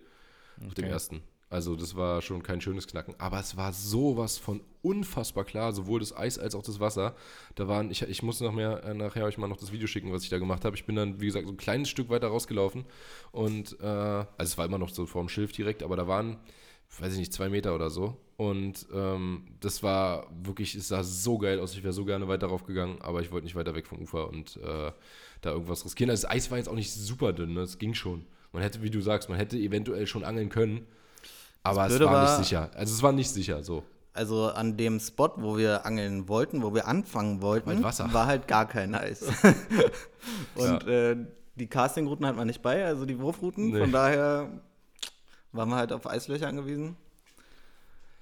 Auf dem Okay. ersten. Also das war schon kein schönes Knacken. Aber es war sowas von unfassbar klar, sowohl das Eis als auch das Wasser. Da waren, ich, ich muss noch mehr, äh, nachher euch mal noch das Video schicken, was ich da gemacht habe. Ich bin dann, wie gesagt, so ein kleines Stück weiter rausgelaufen. Und, äh, also es war immer noch so vorm Schilf direkt, aber da waren, weiß ich nicht, zwei Meter oder so. Und ähm, das war wirklich, es sah so geil aus. Ich wäre so gerne weiter raufgegangen, aber ich wollte nicht weiter weg vom Ufer und äh, da irgendwas riskieren. Also das Eis war jetzt auch nicht super dünn, ne? es ging schon. Man hätte, wie du sagst, man hätte eventuell schon angeln können, aber es war, war- nicht sicher. Also es war nicht sicher, so. Also an dem Spot, wo wir angeln wollten, wo wir anfangen wollten, war halt gar kein Eis. Und äh, die Castingrouten hat man nicht bei, also die Wurfrouten. Nee. Von daher waren wir halt auf Eislöcher angewiesen.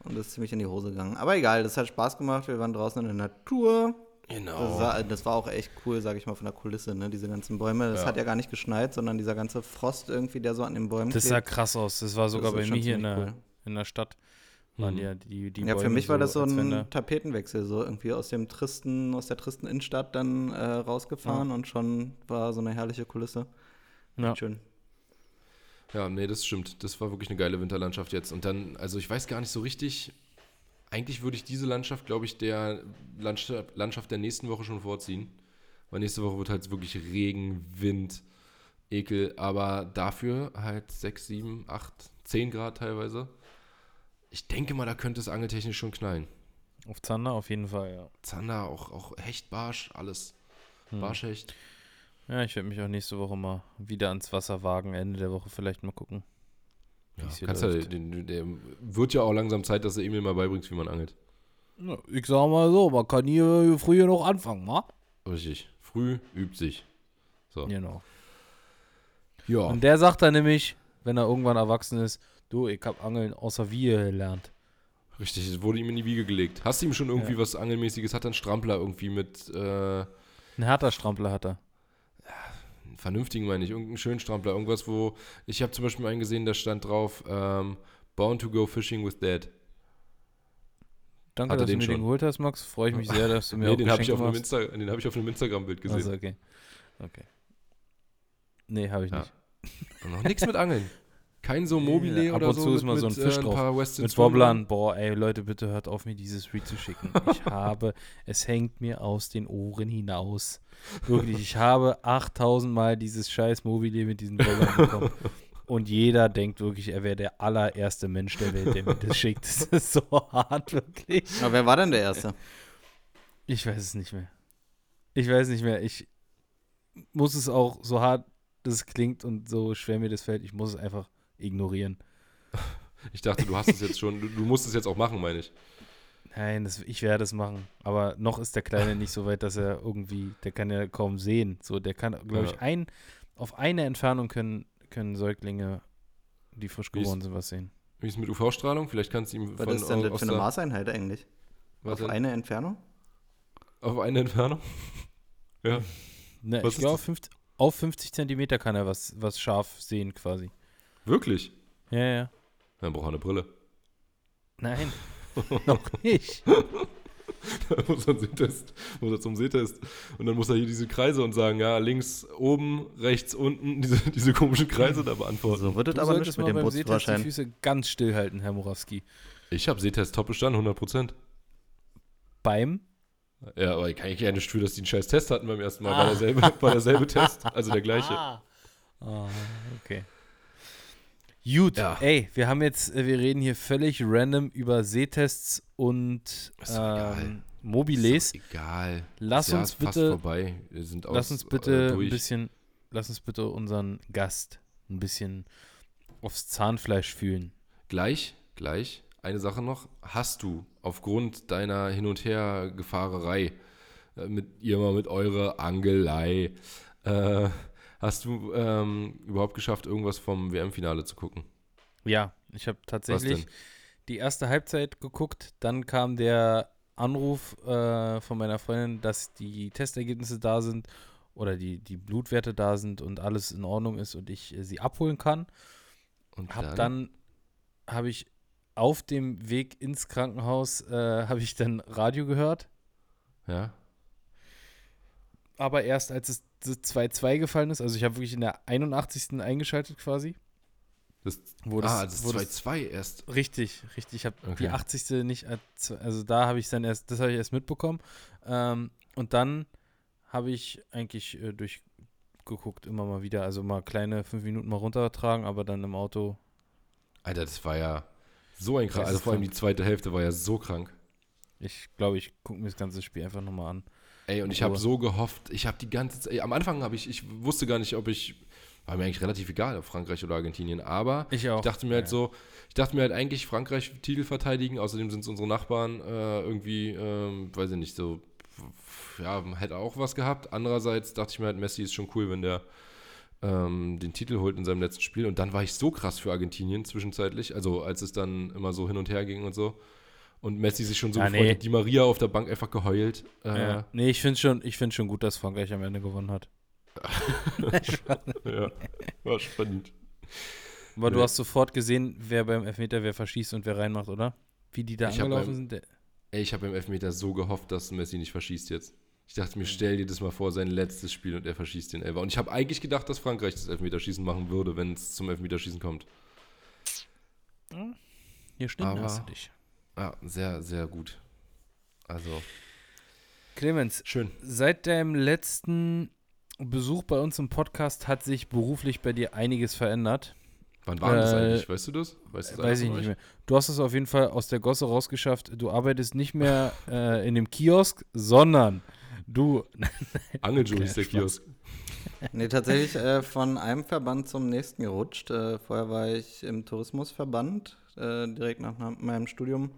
Und das ist ziemlich in die Hose gegangen. Aber egal, das hat Spaß gemacht. Wir waren draußen in der Natur. Das, Genau. sah, das war auch echt cool, sag ich mal, von der Kulisse, ne? Diese ganzen Bäume. Das Ja. hat ja gar nicht geschneit, sondern dieser ganze Frost irgendwie, der so an den Bäumen Das sah klebt. krass aus. Das war sogar ist bei mir hier in der, cool. in der Stadt. Waren Mhm. ja die, die Ja, für mich war das so ein Tapetenwechsel, so irgendwie aus dem tristen, aus der tristen Innenstadt dann äh, rausgefahren und schon war so eine herrliche Kulisse. Ja. Schön. Ja, nee, das stimmt. Das war wirklich eine geile Winterlandschaft jetzt. Und dann, also ich weiß gar nicht so richtig. Eigentlich würde ich diese Landschaft, glaube ich, der Landschaft, Landschaft der nächsten Woche schon vorziehen. Weil nächste Woche wird halt wirklich Regen, Wind, Ekel. Aber dafür halt 6, 7, 8, 10 Grad teilweise. Ich denke mal, da könnte es angeltechnisch schon knallen. Auf Zander auf jeden Fall, ja. Zander, auch, auch Hecht, Barsch, alles. Hm. Barschhecht. Ja, ich werde mich auch nächste Woche mal wieder ans Wasser wagen. Ende der Woche vielleicht mal gucken. Ja, kannst ja, läuft. den, der wird ja auch langsam Zeit, dass du Emil mal beibringst, wie man angelt. Ja, ich sag mal so, man kann hier früher noch anfangen, wa? Richtig. Früh übt sich. So. Genau. Ja. Und der sagt dann nämlich, wenn er irgendwann erwachsen ist, du, ich hab Angeln außer wir gelernt. Richtig, es wurde ihm in die Wiege gelegt. Hast du ihm schon irgendwie Ja. was Angelmäßiges? Hat er einen Strampler irgendwie mit äh, Ein härter Strampler hat er. Vernünftigen, meine ich, irgendeinen schönen Strampler. Irgendwas, wo. Ich habe zum Beispiel einen gesehen, da stand drauf, ähm, Born to go fishing with Dad. Danke, Hat er dass du den mir den schon? geholt hast, Max. Freue ich mich sehr, dass du mir Nee, auch den habe ich, auf einem. Insta den hab ich auf einem Instagram-Bild gesehen. Also, okay. Okay. Nee, habe ich Ja. nicht. Und noch nichts mit Angeln. Kein so Mobile Ab oder und so. zu ist mal so ein mit, Fisch äh, drauf. Weston Mit Wobblern, boah, ey, Leute, bitte hört auf, mir dieses Read zu schicken. Ich habe, es hängt mir aus den Ohren hinaus. Wirklich, ich habe 8000 Mal dieses scheiß Mobile mit diesen Wobblern bekommen. Und jeder denkt wirklich, er wäre der allererste Mensch der Welt, der mir das schickt. Das ist so hart, wirklich. Aber wer war denn der Erste? Ich weiß es nicht mehr. Ich weiß nicht mehr. Ich muss es auch, so hart das klingt und so schwer mir das fällt, ich muss es einfach ignorieren. Ich dachte, du hast es jetzt schon. Du, du musst es jetzt auch machen, meine ich. Nein, das, ich werde es machen. Aber noch ist der Kleine nicht so weit, dass er irgendwie, der kann ja kaum sehen. So, der kann, glaube ich, Ja. ein, auf eine Entfernung können, können Säuglinge, die frisch geboren sind, was sehen. Wie ist es mit UV-Strahlung? Vielleicht kannst du ihm Was von ist denn das für eine Maßeinheit eigentlich? was Auf denn? eine Entfernung? auf eine Entfernung? ja. Ne, Was ich glaube, das? auf 50, auf 50 Zentimeter kann er was, was scharf sehen, quasi. Wirklich? Ja, ja. Dann braucht er eine Brille. Nein, noch nicht. Da muss er, Sehtest, muss er zum Sehtest. Und dann muss er hier diese Kreise und sagen, ja, links oben, rechts unten, diese, diese komischen Kreise da beantworten. So wird es aber nicht mit dem beim Sehtest die. Füße ganz stillhalten, Herr Morawski. Ich habe Sehtest top bestanden, 100%. Beim? Ja, aber ich kann ich ja nicht für, dass die einen scheiß Test hatten beim ersten Mal. Ah. War, derselbe, war derselbe Test, also der gleiche. Ah. Ah, okay. Gut, Ja. ey, wir haben jetzt, äh, wir reden hier völlig random über Sehtests und Ist doch egal. ähm, Mobiles. Egal. Lass das Jahr uns ist fast bitte, vorbei. Wir sind aus, lass uns äh, bitte ein durch. bisschen, lass uns bitte unseren Gast ein bisschen aufs Zahnfleisch fühlen. Gleich, gleich. Eine Sache noch. Hast du aufgrund deiner Hin- und Her-Gefahrerei äh, mit ihr mal mit eurer Angelei, äh, hast du ähm, überhaupt geschafft, irgendwas vom WM-Finale zu gucken? Ja, ich habe tatsächlich die erste Halbzeit geguckt, dann kam der Anruf äh, von meiner Freundin, dass die Testergebnisse da sind oder die, die Blutwerte da sind und alles in Ordnung ist und ich äh, sie abholen kann. Und Hab dann, habe ich auf dem Weg ins Krankenhaus, äh, habe ich dann Radio gehört, Ja. aber erst als es 2-2 gefallen ist, also ich habe wirklich in der 81. eingeschaltet quasi. Das, Wo das, ah, das wo ist 2-2 erst. Richtig, richtig. Ich habe die Okay. 80. nicht, als- also da habe ich dann erst, das habe ich erst mitbekommen. Ähm, und dann habe ich eigentlich äh, durchgeguckt, immer mal wieder. Also mal kleine fünf Minuten mal runtertragen, aber dann im Auto. Alter, das war ja so ein krank. Das Also vor allem die zweite Hälfte war ja so krank. Ich glaube, ich gucke mir das ganze Spiel einfach nochmal an. Ey, und ich habe so gehofft, ich habe die ganze Zeit, ey, am Anfang habe ich, ich wusste gar nicht, ob ich, war mir eigentlich relativ egal, ob Frankreich oder Argentinien, aber Ich auch. ich dachte mir halt so, ich dachte mir halt eigentlich, Frankreich Titel verteidigen, außerdem sind es unsere Nachbarn äh, irgendwie, ähm, weiß ich nicht, so, ja, hätte auch was gehabt. Andererseits dachte ich mir halt, Messi ist schon cool, wenn der ähm, den Titel holt in seinem letzten Spiel und dann war ich so krass für Argentinien zwischenzeitlich, also als es dann immer so hin und her ging und so. Und Messi sich schon so Ja, gefreut nee. hat, die Maria auf der Bank einfach geheult. Äh, Ja. Nee, ich finde schon, ich find schon gut, dass Frankreich am Ende gewonnen hat. Ja, war spannend. Aber du Nee. hast sofort gesehen, wer beim Elfmeter wer verschießt und wer reinmacht, oder? Wie die da Ich angelaufen beim- sind. Ey, ich habe im Elfmeter so gehofft, dass Messi nicht verschießt jetzt. Ich dachte mir, stell dir das mal vor, sein letztes Spiel und er verschießt den Elfer. Und ich habe eigentlich gedacht, dass Frankreich das Elfmeterschießen machen würde, wenn es zum Elfmeterschießen kommt. hier stimmt Aber- hast du dich. Ja, sehr, sehr gut. Also, Clemens, schön. Seit deinem letzten Besuch bei uns im Podcast hat sich beruflich bei dir einiges verändert. Wann war denn das Äh, eigentlich? Weißt du das? Weißt das Weiß ich nicht mehr. Du hast es auf jeden Fall aus der Gosse rausgeschafft. Du arbeitest nicht mehr äh, in dem Kiosk, sondern du. Angeljo Okay, hieß der Spaß. Kiosk. Nee, tatsächlich äh, von einem Verband zum nächsten gerutscht. Äh, vorher war ich im Tourismusverband, äh, direkt nach na- meinem Studium.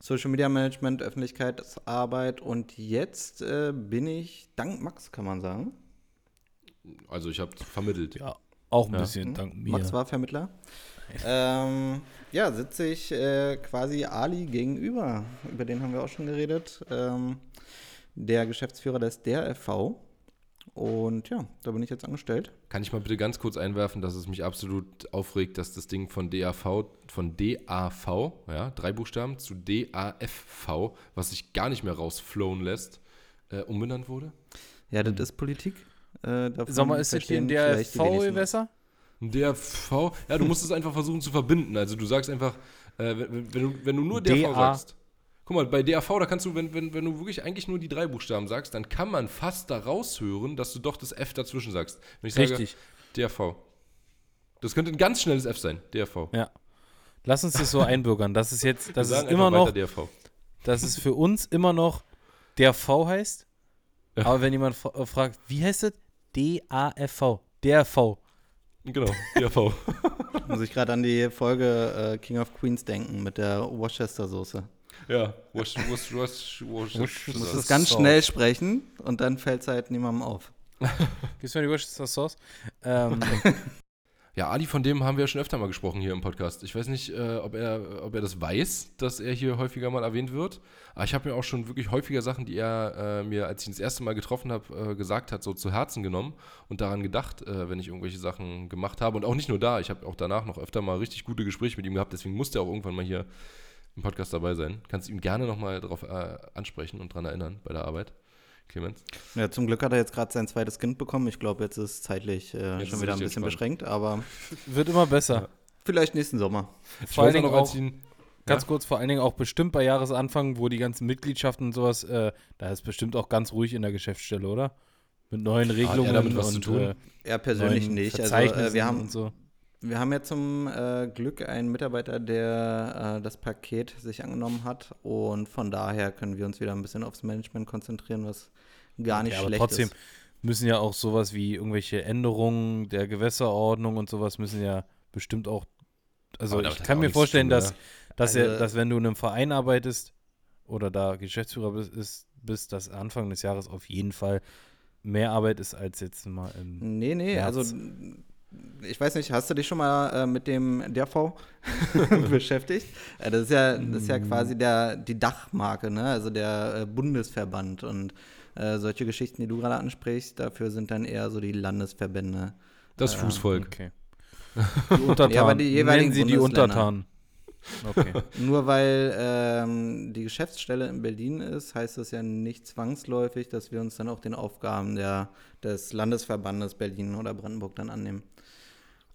Social Media Management, Öffentlichkeitsarbeit und jetzt äh, bin ich, dank Max kann man sagen, Also, ich habe vermittelt. Ja, auch ein Ja. bisschen Hm? dank mir. Max war Vermittler. Ähm, ja, sitze ich äh, quasi Ali gegenüber. Über den haben wir auch schon geredet. Ähm, der Geschäftsführer des DRFV. Und ja, da bin ich jetzt angestellt. Kann ich mal bitte ganz kurz einwerfen, dass es mich absolut aufregt, dass das Ding von DAV, von DAV, ja, drei Buchstaben, zu DAFV, was sich gar nicht mehr rausflowen lässt, äh, umbenannt wurde? Ja, das ist Politik. Äh, Sag mal, ist das hier verstehen in vielleicht der die wenigsten. V-Gewässer? DAV, ja, du musst es einfach versuchen zu verbinden. Also du sagst einfach, äh, wenn, wenn, du, wenn du nur DAV DA. sagst. Guck mal, bei DAV, da kannst du, wenn, wenn, wenn du wirklich eigentlich nur die drei Buchstaben sagst, dann kann man fast da raushören, dass du doch das F dazwischen sagst. Wenn ich Richtig. sage DAV. Das könnte ein ganz schnelles F sein, DAV. Ja. Lass uns das so einbürgern. Das ist jetzt, das ist immer noch, DAV. dass es für uns immer noch der V heißt. Ja. Aber wenn jemand äh, fragt, wie heißt es? D-A-F-V. Der V. Genau, DAV. Muss ich gerade an die Folge äh, King of Queens denken mit der Worcester-Soße. Ja, wash, wash, wash, wash, Wash- Du musst Das es ganz Sauce. schnell sprechen und dann fällt es halt niemandem auf. Gibst du mir die Worcester Sauce? Ähm, Ja, Ali, von dem haben wir ja schon öfter mal gesprochen hier im Podcast. Ich weiß nicht, äh, ob, er, ob er das weiß, dass er hier häufiger mal erwähnt wird. Aber ich habe mir auch schon wirklich häufiger Sachen, die er äh, mir, als ich ihn das erste Mal getroffen habe, äh, gesagt hat, so zu Herzen genommen und daran gedacht, äh, wenn ich irgendwelche Sachen gemacht habe. Und auch nicht nur da, ich habe auch danach noch öfter mal richtig gute Gespräche mit ihm gehabt. Deswegen musste er auch irgendwann mal hier im Podcast dabei sein. Kannst ihm gerne nochmal darauf äh, ansprechen und dran erinnern bei der Arbeit. Clemens. Ja, zum Glück hat er jetzt gerade sein zweites Kind bekommen. Ich glaube, jetzt ist es zeitlich äh, Jetzt schon ist wieder ein bisschen beschränkt, aber wird immer besser. vielleicht nächsten Sommer. Vor allen Dingen auch, ihn- ganz Ja? kurz, vor allen Dingen auch bestimmt bei Jahresanfang, wo die ganzen Mitgliedschaften und sowas, äh, da ist bestimmt auch ganz ruhig in der Geschäftsstelle, oder? mit neuen Regelungen damit was zu und tun? äh, Er persönlich nicht. Also äh, wir haben und so. Wir haben ja zum äh, Glück einen Mitarbeiter, der äh, das Paket sich angenommen hat und von daher können wir uns wieder ein bisschen aufs Management konzentrieren, was gar nicht Ja, aber schlecht trotzdem ist. müssen ja auch sowas wie irgendwelche Änderungen der Gewässerordnung und sowas müssen ja bestimmt auch. Also Aber ich kann mir vorstellen, tun, dass, dass, Also- er, dass wenn du in einem Verein arbeitest oder da Geschäftsführer bist, ist, bis das Anfang des Jahres auf jeden Fall mehr Arbeit ist als jetzt mal im. Nee, nee, März. also ich weiß nicht, hast du dich schon mal äh, mit dem DRV beschäftigt? Äh, das, ist ja, das ist ja Mm. quasi der, die Dachmarke, ne? also der äh, Bundesverband und äh, solche Geschichten, die du gerade ansprichst, dafür sind dann eher so die Landesverbände. Das Ja, Fußvolk. Okay. Die Untertanen. Ja, aber die jeweiligen Nennen sie die. Untertanen. Okay. Nur weil ähm, die Geschäftsstelle in Berlin ist, heißt das ja nicht zwangsläufig, dass wir uns dann auch den Aufgaben der, des Landesverbandes Berlin oder Brandenburg dann annehmen.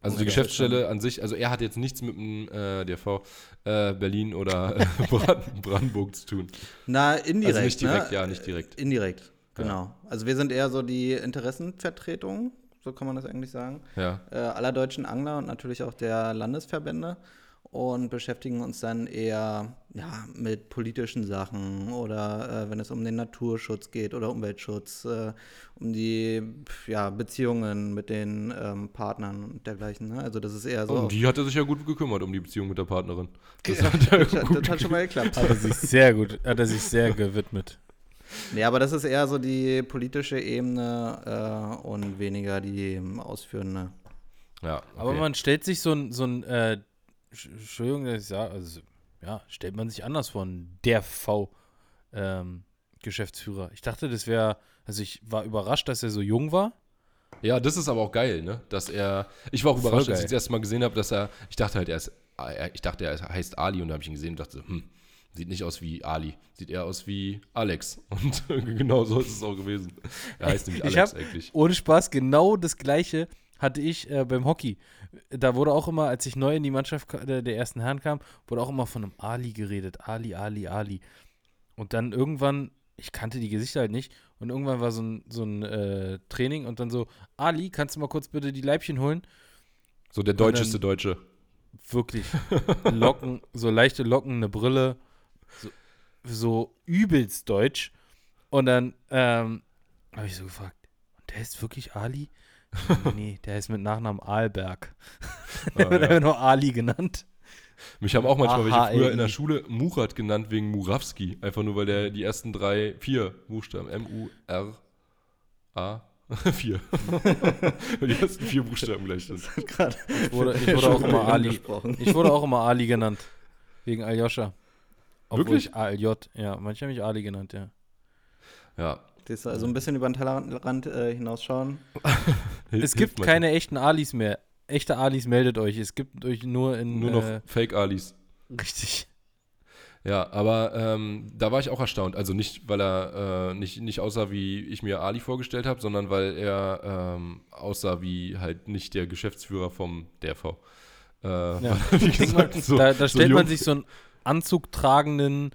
Also die. Geschäftsstelle an sich, also er hat jetzt nichts mit dem äh, DRV äh, Berlin oder äh, Brand, Brandenburg zu tun. Na, indirekt. Also nicht direkt, ne? ja, nicht direkt. Indirekt, genau. Also wir sind eher so die Interessenvertretung, so kann man das eigentlich sagen, Ja. äh, aller deutschen Angler und natürlich auch der Landesverbände und beschäftigen uns dann eher ja, mit politischen Sachen oder äh, wenn es um den Naturschutz geht oder Umweltschutz, äh, um die ja, Beziehungen mit den ähm, Partnern und dergleichen. Ne? Also das ist eher so. Und die hat er sich ja gut gekümmert um die Beziehung mit der Partnerin. Das Ja, hat ja das, hat- gut das hat schon mal geklappt. Hat er sich sehr gut, hat er sich sehr gewidmet. Nee, aber das ist eher so die politische Ebene äh, und weniger die ähm, ausführende. Ja, okay. Aber man stellt sich so ein, so ein äh, Sch- Entschuldigung, dass ich sage, also, ja, stellt man sich anders vor, der V-Geschäftsführer. ich dachte, das wäre, also ich war überrascht, dass er so jung war. Ja, das ist aber auch geil, ne? Dass er. Ich war auch Voll überrascht, als ich das erste Mal gesehen habe, dass er. Ich dachte halt, er ist. Ich dachte, er heißt Ali und da habe ich ihn gesehen und dachte, hm, sieht nicht aus wie Ali. Sieht eher aus wie Alex. Und genau so ist es auch gewesen. Er heißt nämlich Ich Alex hab- eigentlich. Ohne Spaß, genau das gleiche hatte ich äh, beim Hockey. Da wurde auch immer, als ich neu in die Mannschaft der, der ersten Herren kam, wurde auch immer von einem Ali geredet. Ali, Ali, Ali. Und dann irgendwann, ich kannte die Gesichter halt nicht, und irgendwann war so ein, so ein äh, Training und dann so, Ali, kannst du mal kurz bitte die Leibchen holen? So der deutscheste Deutsche. Wirklich. Locken, so leichte Locken, eine Brille, so, so übelst deutsch. Und dann ähm, habe ich so gefragt, und der ist wirklich Ali? Nee, nee, der ist mit Nachnamen Ahlberg. Der Ah, wird ja. einfach nur Ali genannt. Mich haben auch manchmal welche früher in der Schule Murat genannt wegen Murawski. Einfach nur, weil der die ersten drei, vier Buchstaben, M-U-R-A, vier. weil die ersten vier Buchstaben gleich sind. Ich wurde, ich wurde auch immer Ali. gesprochen. Ich wurde auch immer Ali genannt. Wegen Aljoscha. Wirklich? ich ALJ, ja, manche haben mich Ali genannt, ja. Ja. Siehst du, also ein bisschen über den Tellerrand äh, hinausschauen. Es gibt keine echten Alis mehr. Echte Alis meldet euch. Es gibt euch nur in. Nur noch Äh, Fake-Alis. richtig. Ja, aber ähm, da war ich auch erstaunt. Also nicht, weil er äh, nicht, nicht aussah, wie ich mir Ali vorgestellt habe, sondern weil er ähm, aussah wie halt nicht der Geschäftsführer vom DRV. Äh, Ja. gesagt, so, da da so stellt man jung. sich so einen Anzug tragenden,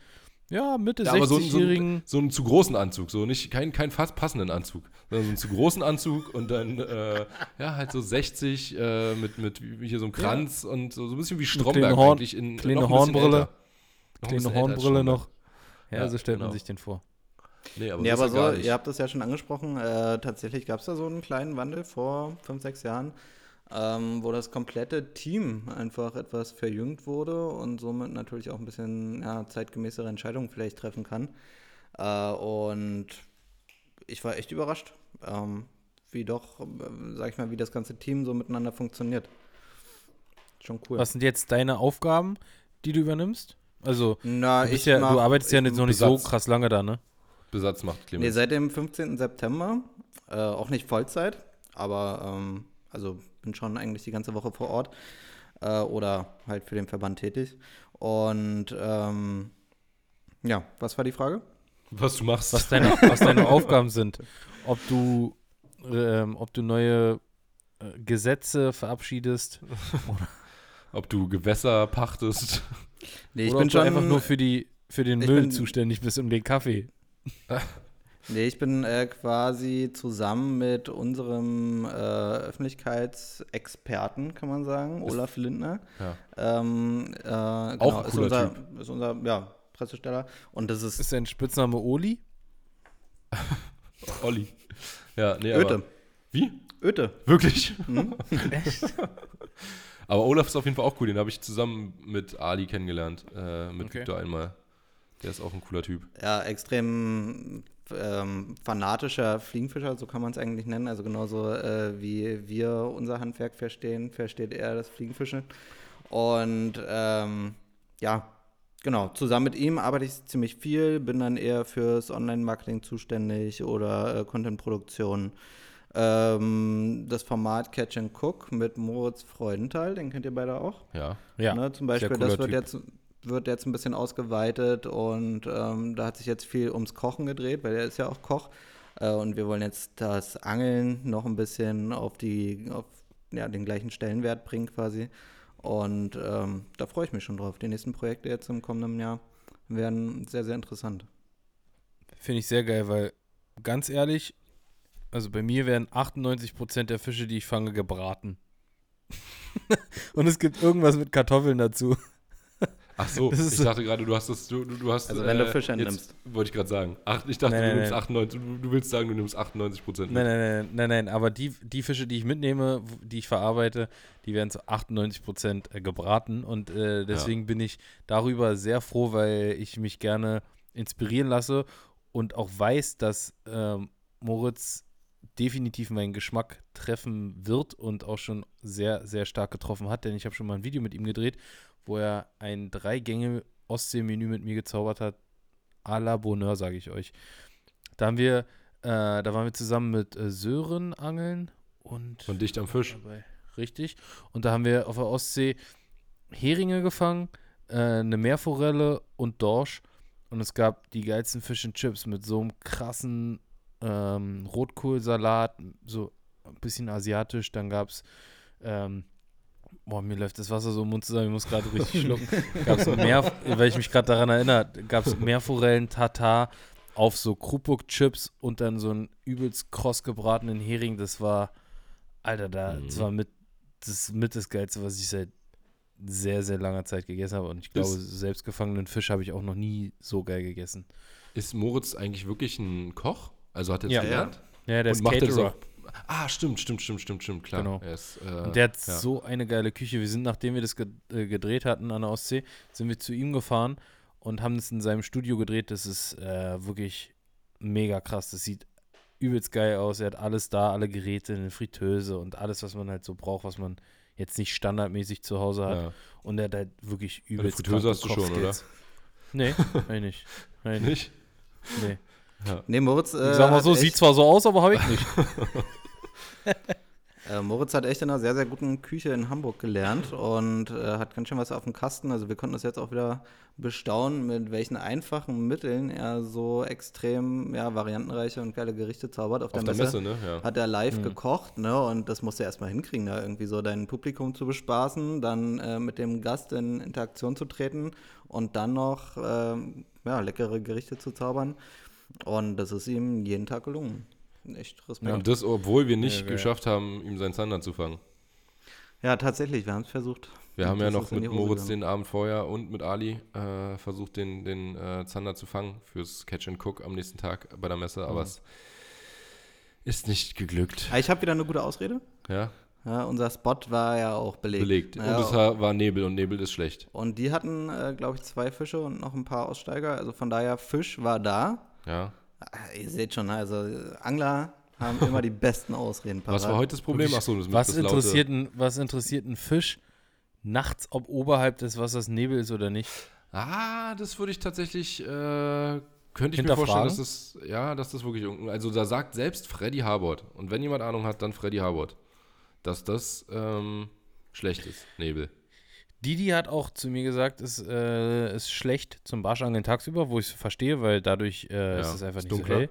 ja, Mitte Ja, aber so, ein- so, 60-jährigen. so einen zu großen Anzug, so nicht kein, kein fast passenden Anzug, sondern so einen zu großen Anzug und dann äh, ja halt so 60 äh, mit, mit hier so einem Kranz und so, so ein bisschen wie Stromberg kleine Horn- eigentlich in kleine Hornbrille. kleine Hornbrille noch. Ja, Ja, so stellt genau. man sich den vor. Nee, aber, nee, aber er so, ihr habt das ja schon angesprochen, äh, tatsächlich gab es da so einen kleinen Wandel vor fünf, sechs Jahren, ähm, wo das komplette Team einfach etwas verjüngt wurde und somit natürlich auch ein bisschen ja, zeitgemäßere Entscheidungen vielleicht treffen kann. Äh, und ich war echt überrascht, ähm, wie doch, äh, sag ich mal, wie das ganze Team so miteinander funktioniert. Schon cool. Was sind jetzt deine Aufgaben, die du übernimmst? Also, Na, du, ja, mach- du arbeitest ja noch nicht so Besatz. krass lange da, ne? Besatz macht Nee, Clemens. seit dem 15. September, äh, auch nicht Vollzeit, aber ähm, also bin schon eigentlich die ganze Woche vor Ort äh, oder halt für den Verband tätig. Und ähm, ja, was war die Frage? was du machst. Was deine, was deine Aufgaben sind. Ob du, ähm, ob du neue äh, Gesetze verabschiedest Ob du Gewässer pachtest. Nee, ich oder bin ob du schon einfach nur für, die, für den Müll bin- zuständig bist und den Kaffee. Nee, ich bin äh, quasi zusammen mit unserem äh, Öffentlichkeitsexperten, kann man sagen, Olaf Lindner. Ja. Ähm, äh, genau, Auch ein ist cooler unser, Typ. ist unser ja, Pressesteller. Und das ist Ist dein Spitzname Oli? Olli. Ja, nee, Öte. aber. Wie? Öte. Wirklich? Echt? Aber Olaf ist auf jeden Fall auch cool. Den habe ich zusammen mit Ali kennengelernt. Äh, mit Okay. Victor einmal. Der ist auch ein cooler Typ. Ja, extrem ähm, fanatischer Fliegenfischer, so kann man es eigentlich nennen. Also genauso äh, wie wir unser Handwerk verstehen, versteht er das Fliegenfischen. Und ähm, ja, genau, zusammen mit ihm arbeite ich ziemlich viel, bin dann eher fürs Online-Marketing zuständig oder äh, Content-Produktion. Ähm, das Format Catch and Cook mit Moritz Freudenthal, den kennt ihr beide auch. Ja. Ja. Ne, zum Beispiel, das wird Typ. jetzt, wird jetzt ein bisschen ausgeweitet und ähm, da hat sich jetzt viel ums Kochen gedreht, weil er ist ja auch Koch. Äh, und wir wollen jetzt das Angeln noch ein bisschen auf, die, auf ja, den gleichen Stellenwert bringen quasi. Und ähm, da freue ich mich schon drauf. Die nächsten Projekte jetzt im kommenden Jahr werden sehr, sehr interessant. Finde ich sehr geil, weil ganz ehrlich, also bei mir werden 98% der Fische, die ich fange, gebraten. Und es gibt irgendwas mit Kartoffeln dazu. Ach so, Das ich dachte gerade, du hast das, du, du du hast. Also wenn du Fisch jetzt entnimmst. Wollte ich gerade sagen. Ach, ich dachte, Nein, du nimmst nein. 98, du, du willst sagen, du nimmst 98 Prozent. Nein, nein, nein, nein, nein, aber die, die Fische, die ich mitnehme, die ich verarbeite, die werden zu 98% gebraten und äh, deswegen bin ich darüber sehr froh, weil ich mich gerne inspirieren lasse und auch weiß, dass ähm, Moritz definitiv meinen Geschmack treffen wird und auch schon sehr, sehr stark getroffen hat, denn ich habe schon mal ein Video mit ihm gedreht, wo er ein Drei-Gänge-Ostsee-Menü mit mir gezaubert hat. à la Bonheur, sage ich euch. Da haben wir, äh, da waren wir zusammen mit äh, Sören angeln und Von dicht am Fisch. dabei. Richtig. Und da haben wir auf der Ostsee Heringe gefangen, äh, eine Meerforelle und Dorsch. Und es gab die geilsten Fish and Chips mit so einem krassen ähm, Rotkohlsalat, so ein bisschen asiatisch. Dann gab es, ähm, boah, mir läuft das Wasser so im Mund zusammen, ich muss gerade richtig schlucken. Gab es mehr, weil ich mich gerade daran erinnere, gab es Meerforellen, Tatar auf so Krupuk-Chips und dann so einen übelst kross gebratenen Hering. Das war, Alter, da, das Mhm. war mit das mit das Geilste, was ich seit sehr, sehr langer Zeit gegessen habe. Und ich glaube, Ist- selbstgefangenen Fisch habe ich auch noch nie so geil gegessen. Ist Moritz eigentlich wirklich ein Koch? Also hat er das Ja. gelernt? Ja, der Und ist macht er das Caterer. auch? Ah, stimmt, stimmt, stimmt, stimmt, stimmt, klar. Genau. Er ist, äh, Und der hat ja. so eine geile Küche. Wir sind, nachdem wir das äh, gedreht hatten an der Ostsee, sind wir zu ihm gefahren und haben es in seinem Studio gedreht. Das ist äh, wirklich mega krass. Das sieht übelst geil aus. Er hat alles da, alle Geräte, eine Fritteuse und alles, was man halt so braucht, was man jetzt nicht standardmäßig zu Hause hat. Ja. Und er hat halt wirklich übelst Fritteuse kranke hast du schon, oder? Nee, eigentlich nicht. Eigentlich nicht. Nicht? Nee. Nee, Moritz. Äh, Ich sag mal so, sieht zwar so aus, aber habe ich nicht. Äh, Moritz hat echt in einer sehr, sehr guten Küche in Hamburg gelernt und äh, hat ganz schön was auf dem Kasten. Also wir konnten das jetzt auch wieder bestaunen, mit welchen einfachen Mitteln er so extrem ja, variantenreiche und geile Gerichte zaubert. Auf, Auf der, der Messe, Messe, ne? Ja. hat er live Mhm. gekocht, ne? Und das musste er erstmal hinkriegen, da irgendwie so dein Publikum zu bespaßen, dann äh, mit dem Gast in Interaktion zu treten und dann noch ähm, ja, leckere Gerichte zu zaubern. Und das ist ihm jeden Tag gelungen. Echt Respekt. Und das, obwohl wir nicht Ja, geschafft haben, ihm seinen Zander zu fangen. Ja, tatsächlich, wir haben es versucht. Wir Und haben ja noch mit Moritz gegangen. den Abend vorher und mit Ali äh, versucht, den, den äh, Zander zu fangen fürs Catch and Cook am nächsten Tag bei der Messe, aber Mhm. es ist nicht geglückt. Ah, Ich habe wieder eine gute Ausrede. Ja, Ja, unser Spot war ja auch belegt. belegt. Ja, und es war, war Nebel und Nebel ist schlecht. und die hatten, äh, glaube ich, zwei Fische und noch ein paar Aussteiger. Also von daher, Fisch war da. Ja. Ah, Ihr seht schon, also Angler haben immer die besten Ausreden parat. Was war heute das Problem? Achso, das Was interessiert, ein, was interessiert ein Fisch nachts, ob oberhalb des Wassers Nebel ist oder nicht? Ah, das würde ich tatsächlich, äh, könnte ich mir vorstellen, dass das, ja, dass das wirklich, also da sagt selbst Freddy Harbord, und wenn jemand Ahnung hat, dann Freddy Harbord, dass das ähm, schlecht ist, Nebel. Didi hat auch zu mir gesagt, es äh, ist schlecht zum Barschangeln tagsüber, wo ich es verstehe, weil dadurch äh, ist Ja, es einfach ist nicht dunkler. so hell.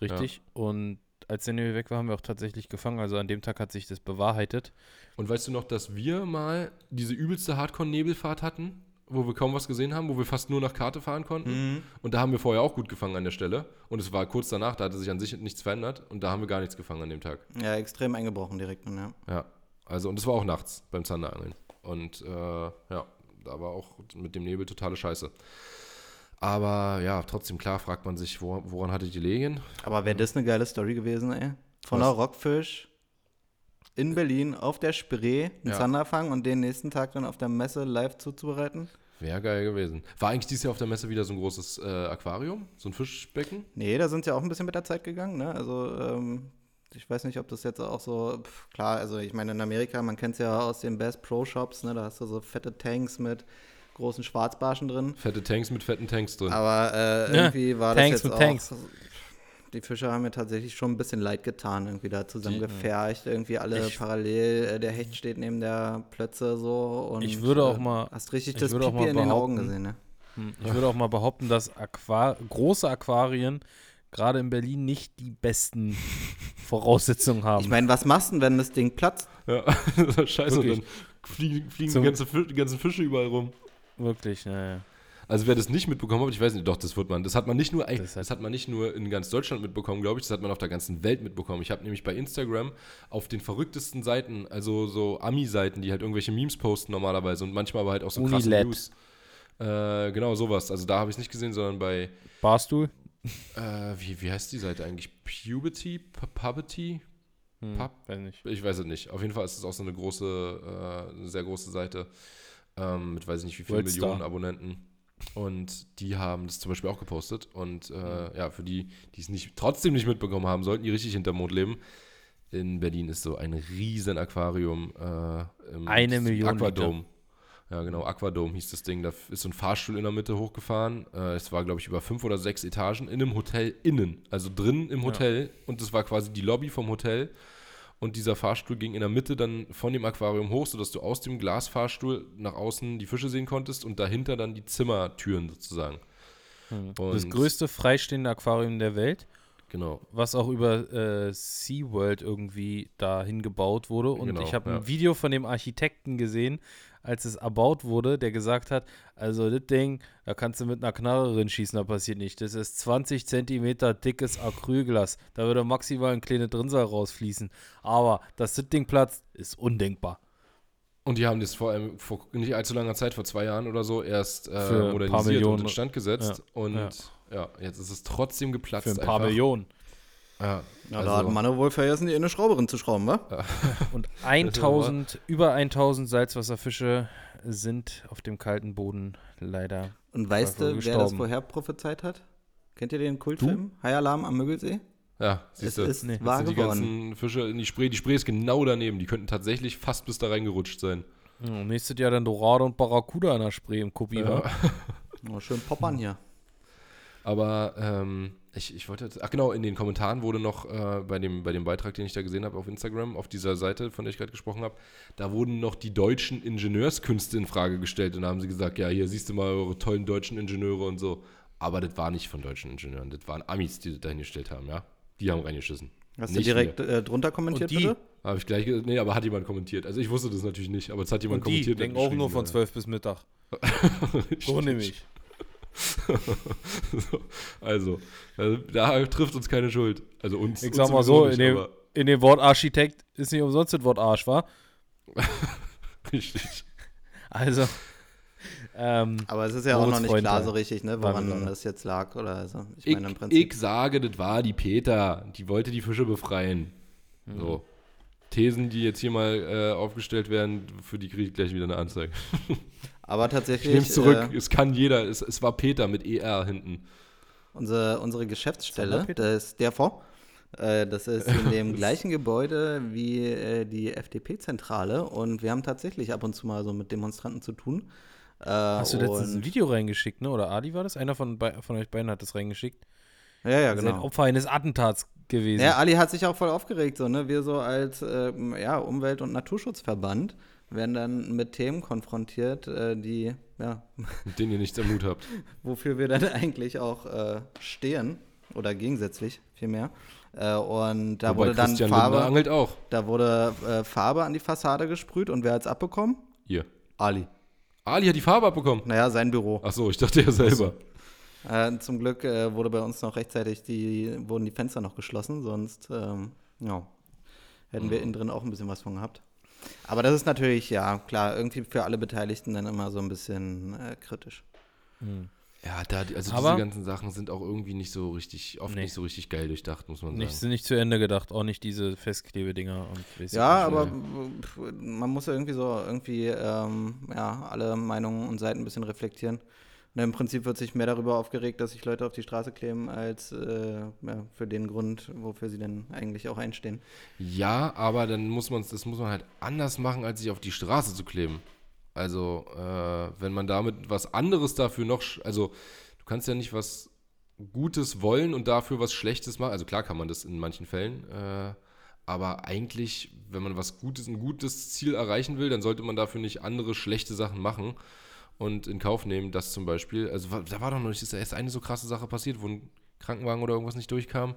Richtig. Und als der Nebel weg war, haben wir auch tatsächlich gefangen. Also an dem Tag hat sich das bewahrheitet. Und weißt du noch, dass wir mal diese übelste Hardcore-Nebelfahrt hatten? wo wir kaum was gesehen haben, wo wir fast nur nach Karte fahren konnten. Und da haben wir vorher auch gut gefangen an der Stelle. Und es war kurz danach, da hatte sich an sich nichts verändert. Und da haben wir gar nichts gefangen an dem Tag. Ja, extrem eingebrochen direkt. Ja. Ja, also und es war auch nachts beim Zanderangeln. Und äh, ja, da war auch mit dem Nebel totale Scheiße. Aber ja, trotzdem klar fragt man sich, wo, woran hatte die Legen? Aber wäre das eine geile Story gewesen, ey? Von Was? der Rockfisch in Berlin auf der Spree einen Ja. Zander fangen und den nächsten Tag dann auf der Messe live zuzubereiten? Wäre geil gewesen. War eigentlich dieses Jahr auf der Messe wieder so ein großes äh, Aquarium, so ein Fischbecken? Nee, da sind sie auch ein bisschen mit der Zeit gegangen, ne? Also, ähm, ich weiß nicht, ob das jetzt auch so, pf, klar, also ich meine, in Amerika, man kennt es ja aus den Best Pro Shops, ne? Da hast du so fette Tanks mit großen Schwarzbarschen drin. Fette Tanks mit fetten Tanks drin. Aber äh, Ja, irgendwie war Tanks das jetzt mit auch. Tanks. Die Fische haben mir tatsächlich schon ein bisschen leid getan, irgendwie da zusammengefercht, irgendwie alle Ich- parallel. Äh, der Hecht steht neben der Plötze so und Ich würde auch äh, mal- hast richtig ich das Pipi in den Augen behaupten, gesehen, ne? Hm, Ich würde auch mal behaupten, dass Aqua große Aquarien gerade in Berlin nicht die besten Voraussetzungen haben. Ich meine, was machst du denn, wenn das Ding platzt? Ja, scheiße, und Wirklich. dann fliegen, fliegen die, ganze die ganzen Fische überall rum. Wirklich, naja. Also wer das nicht mitbekommen hat, ich weiß nicht, doch, das wird man. Das hat man nicht nur, ey, Das das, hat- man nicht nur in ganz Deutschland mitbekommen, glaube ich, das hat man auf der ganzen Welt mitbekommen. Ich habe nämlich bei Instagram auf den verrücktesten Seiten, also so Ami-Seiten, die halt irgendwelche Memes posten normalerweise und manchmal aber halt auch so krasse. News. Äh, genau, sowas. Also da habe ich es nicht gesehen, sondern bei, Barstuhl? Äh, wie, wie heißt die Seite eigentlich? Puberty? Pu- Puberty? Hm, Pub? weiß nicht. Ich weiß es nicht. Auf jeden Fall ist es auch so eine große, äh, eine sehr große Seite ähm, mit weiß ich nicht wie vielen Worldstar. Millionen Abonnenten. Und die haben das zum Beispiel auch gepostet. Und äh, ja, für die, die es nicht, trotzdem nicht mitbekommen haben sollten, die richtig hinterm Mond leben. In Berlin ist so ein riesen Aquarium. Äh, im Eine Million Aquadome. Ja, genau, Aquadome hieß das Ding. Da ist so ein Fahrstuhl in der Mitte hochgefahren. Äh, es war, glaube ich, über fünf oder sechs Etagen in einem Hotel innen. Also drin im Hotel. Und das war quasi die Lobby vom Hotel. Und dieser Fahrstuhl ging in der Mitte dann von dem Aquarium hoch, sodass du aus dem Glasfahrstuhl nach außen die Fische sehen konntest und dahinter dann die Zimmertüren sozusagen. Hm. Und- Das größte freistehende Aquarium der Welt, Genau. was auch über äh, SeaWorld irgendwie dahin gebaut wurde. Und Genau, ich habe ja. ein Video von dem Architekten gesehen, als es erbaut wurde, der gesagt hat, also das Ding, da kannst du mit einer Knarre drin schießen, da passiert nicht. Das ist 20 Zentimeter dickes Acrylglas. Da würde maximal ein kleines Drinnsal rausfließen. Aber dass das Ding platzt, ist undenkbar. Und die haben das vor allem vor nicht allzu langer Zeit, vor zwei Jahren oder so, erst äh, Für ein paar modernisiert Millionen. und instand gesetzt. Ja, Und ja. ja. jetzt ist es trotzdem geplatzt. Für ein paar einfach. Millionen. Ja, Ja, also, da hat Manne wohl vergessen, die eine Schrauberin zu schrauben, wa? Und 1000, über 1000 Salzwasserfische sind auf dem kalten Boden leider. Und weißt du, wer das vorher prophezeit hat? Kennt ihr den Kultfilm? High Alarm am Müggelsee? ja, Es siehst du. ist Nee. wahr die geworden. ganzen Fische in die Spree. Die Spree ist genau daneben. Die könnten tatsächlich fast bis da reingerutscht sein. Ja, nächstes Jahr dann Dorado und Barracuda in der Spree im Kopi, Ja. wa? Oh, schön poppern hier. Aber ähm, ich, ich wollte, jetzt- ach genau, in den Kommentaren wurde noch äh, bei, dem, bei dem Beitrag, den ich da gesehen habe auf Instagram, auf dieser Seite, von der ich gerade gesprochen habe, da wurden noch die deutschen Ingenieurskünste in Frage gestellt und da haben sie gesagt, ja, hier siehst du mal eure tollen deutschen Ingenieure und so. Aber das war nicht von deutschen Ingenieuren, das waren Amis, die das da hingestellt haben, ja. Die haben reingeschissen. Hast Nicht du direkt äh, drunter kommentiert, Und die? bitte? Habe ich gleich, ge- nee, aber hat jemand kommentiert. Also ich wusste das natürlich nicht, aber es hat jemand Und die kommentiert. und denken auch nur von geschrieben, 12 bis Mittag. ja. So nämlich. So, also, also, da trifft uns keine Schuld. Also uns. Ich sag mal so, nicht, in dem, in dem Wort Architekt ist nicht umsonst das Wort Arsch, wa? Richtig. Also, ähm, Aber es ist ja auch noch nicht Moritz klar Freund, so richtig, ne, woran das jetzt lag. Oder also, ich Ich, meine im Prinzip. ich sage, das war die Peter. Die wollte die Fische befreien. So. Thesen, die jetzt hier mal äh, aufgestellt werden, für die kriege ich gleich wieder eine Anzeige. aber Ich tatsächlich. nehme es zurück. Äh, es kann jeder. Es, es war Peter mit ER hinten. Unsere, unsere Geschäftsstelle, Sonderpeter? das ist der vor. Äh, das ist in dem gleichen Gebäude wie äh, die FDP-Zentrale und wir haben tatsächlich ab und zu mal so mit Demonstranten zu tun. Äh, hast du letztens ein Video reingeschickt, ne? Oder Adi war das? Einer von, von euch beiden hat das reingeschickt. Ja, ja, Das ist ein genau. Opfer eines Attentats gewesen. Ja, Ali hat sich auch voll aufgeregt, so, ne? Wir so als ähm, ja, Umwelt- und Naturschutzverband werden dann mit Themen konfrontiert, äh, die, ja, Mit denen ihr nichts am Mut habt. wofür wir dann eigentlich auch äh, stehen oder gegensätzlich vielmehr. Äh, und da Wobei wurde dann Christian Lindner Farbe, angelt auch. da wurde äh, Farbe an die Fassade gesprüht und wer hat's abbekommen? Ihr. Ali. Ali hat die Farbe abbekommen. Naja, sein Büro. Ach so, ich dachte ja selber. Äh, zum Glück äh, wurde bei uns noch rechtzeitig die, wurden die Fenster noch geschlossen, sonst ähm, ja, hätten wir innen drin auch ein bisschen was von gehabt. Aber das ist natürlich, ja, klar, irgendwie für alle Beteiligten dann immer so ein bisschen äh, kritisch. Ja, da, die- also Aber- diese ganzen Sachen sind auch irgendwie nicht so richtig, oft Nee. nicht so richtig geil durchdacht, muss man Nicht, sagen. sind nicht zu Ende gedacht, auch nicht diese Festklebedinger und Ja, nicht. aber pf, man muss ja irgendwie so irgendwie ähm, ja, alle Meinungen und Seiten ein bisschen reflektieren. Und im Prinzip wird sich mehr darüber aufgeregt, dass sich Leute auf die Straße kleben, als äh, ja, für den Grund, wofür sie denn eigentlich auch einstehen. Ja, aber dann muss man das muss man halt anders machen, als sich auf die Straße zu kleben. Also, äh, wenn man damit was anderes dafür noch, also du kannst ja nicht was Gutes wollen und dafür was Schlechtes machen. Also klar kann man das in manchen Fällen, äh, aber eigentlich, wenn man was Gutes, ein gutes Ziel erreichen will, dann sollte man dafür nicht andere schlechte Sachen machen und in Kauf nehmen, dass zum Beispiel, also da war doch noch nicht, ist erst eine so krasse Sache passiert, wo ein Krankenwagen oder irgendwas nicht durchkam.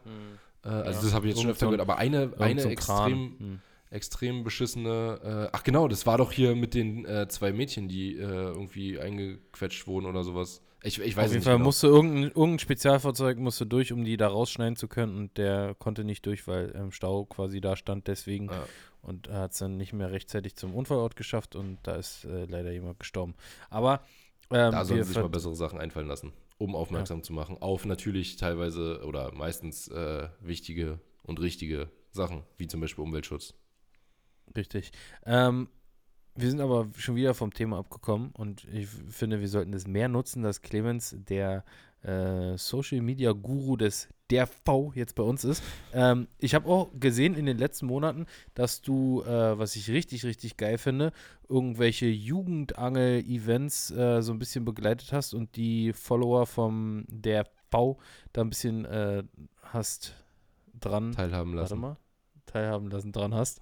Äh, also Ja. das habe ich jetzt schon Irgend öfter so ein- gehört, aber eine, eine extrem Hm. extrem beschissene. Äh, ach genau, das war doch hier mit den äh, zwei Mädchen, die äh, irgendwie eingequetscht wurden oder sowas. Ich, ich weiß Auf jeden nicht Fall genau. musste irgendein, irgendein Spezialfahrzeug musste durch, um die da rausschneiden zu können und der konnte nicht durch, weil im Stau quasi da stand, deswegen Ja. Und hat es dann nicht mehr rechtzeitig zum Unfallort geschafft und da ist äh, leider jemand gestorben. Aber ähm, da sollen wir sie sich mal bessere Sachen einfallen lassen, um aufmerksam zu machen. Auf natürlich teilweise oder meistens äh, wichtige und richtige Sachen, wie zum Beispiel Umweltschutz. Richtig. Ähm, wir sind aber schon wieder vom Thema abgekommen und ich finde, wir sollten es mehr nutzen, dass Clemens der äh, Social Media Guru des der V jetzt bei uns ist. Ähm, ich habe auch gesehen in den letzten Monaten, dass du, äh, was ich richtig, richtig geil finde, irgendwelche Jugendangel-Events äh, so ein bisschen begleitet hast und die Follower vom der V da ein bisschen äh, hast dran, Teilhaben warte lassen. mal, teilhaben lassen, dran hast.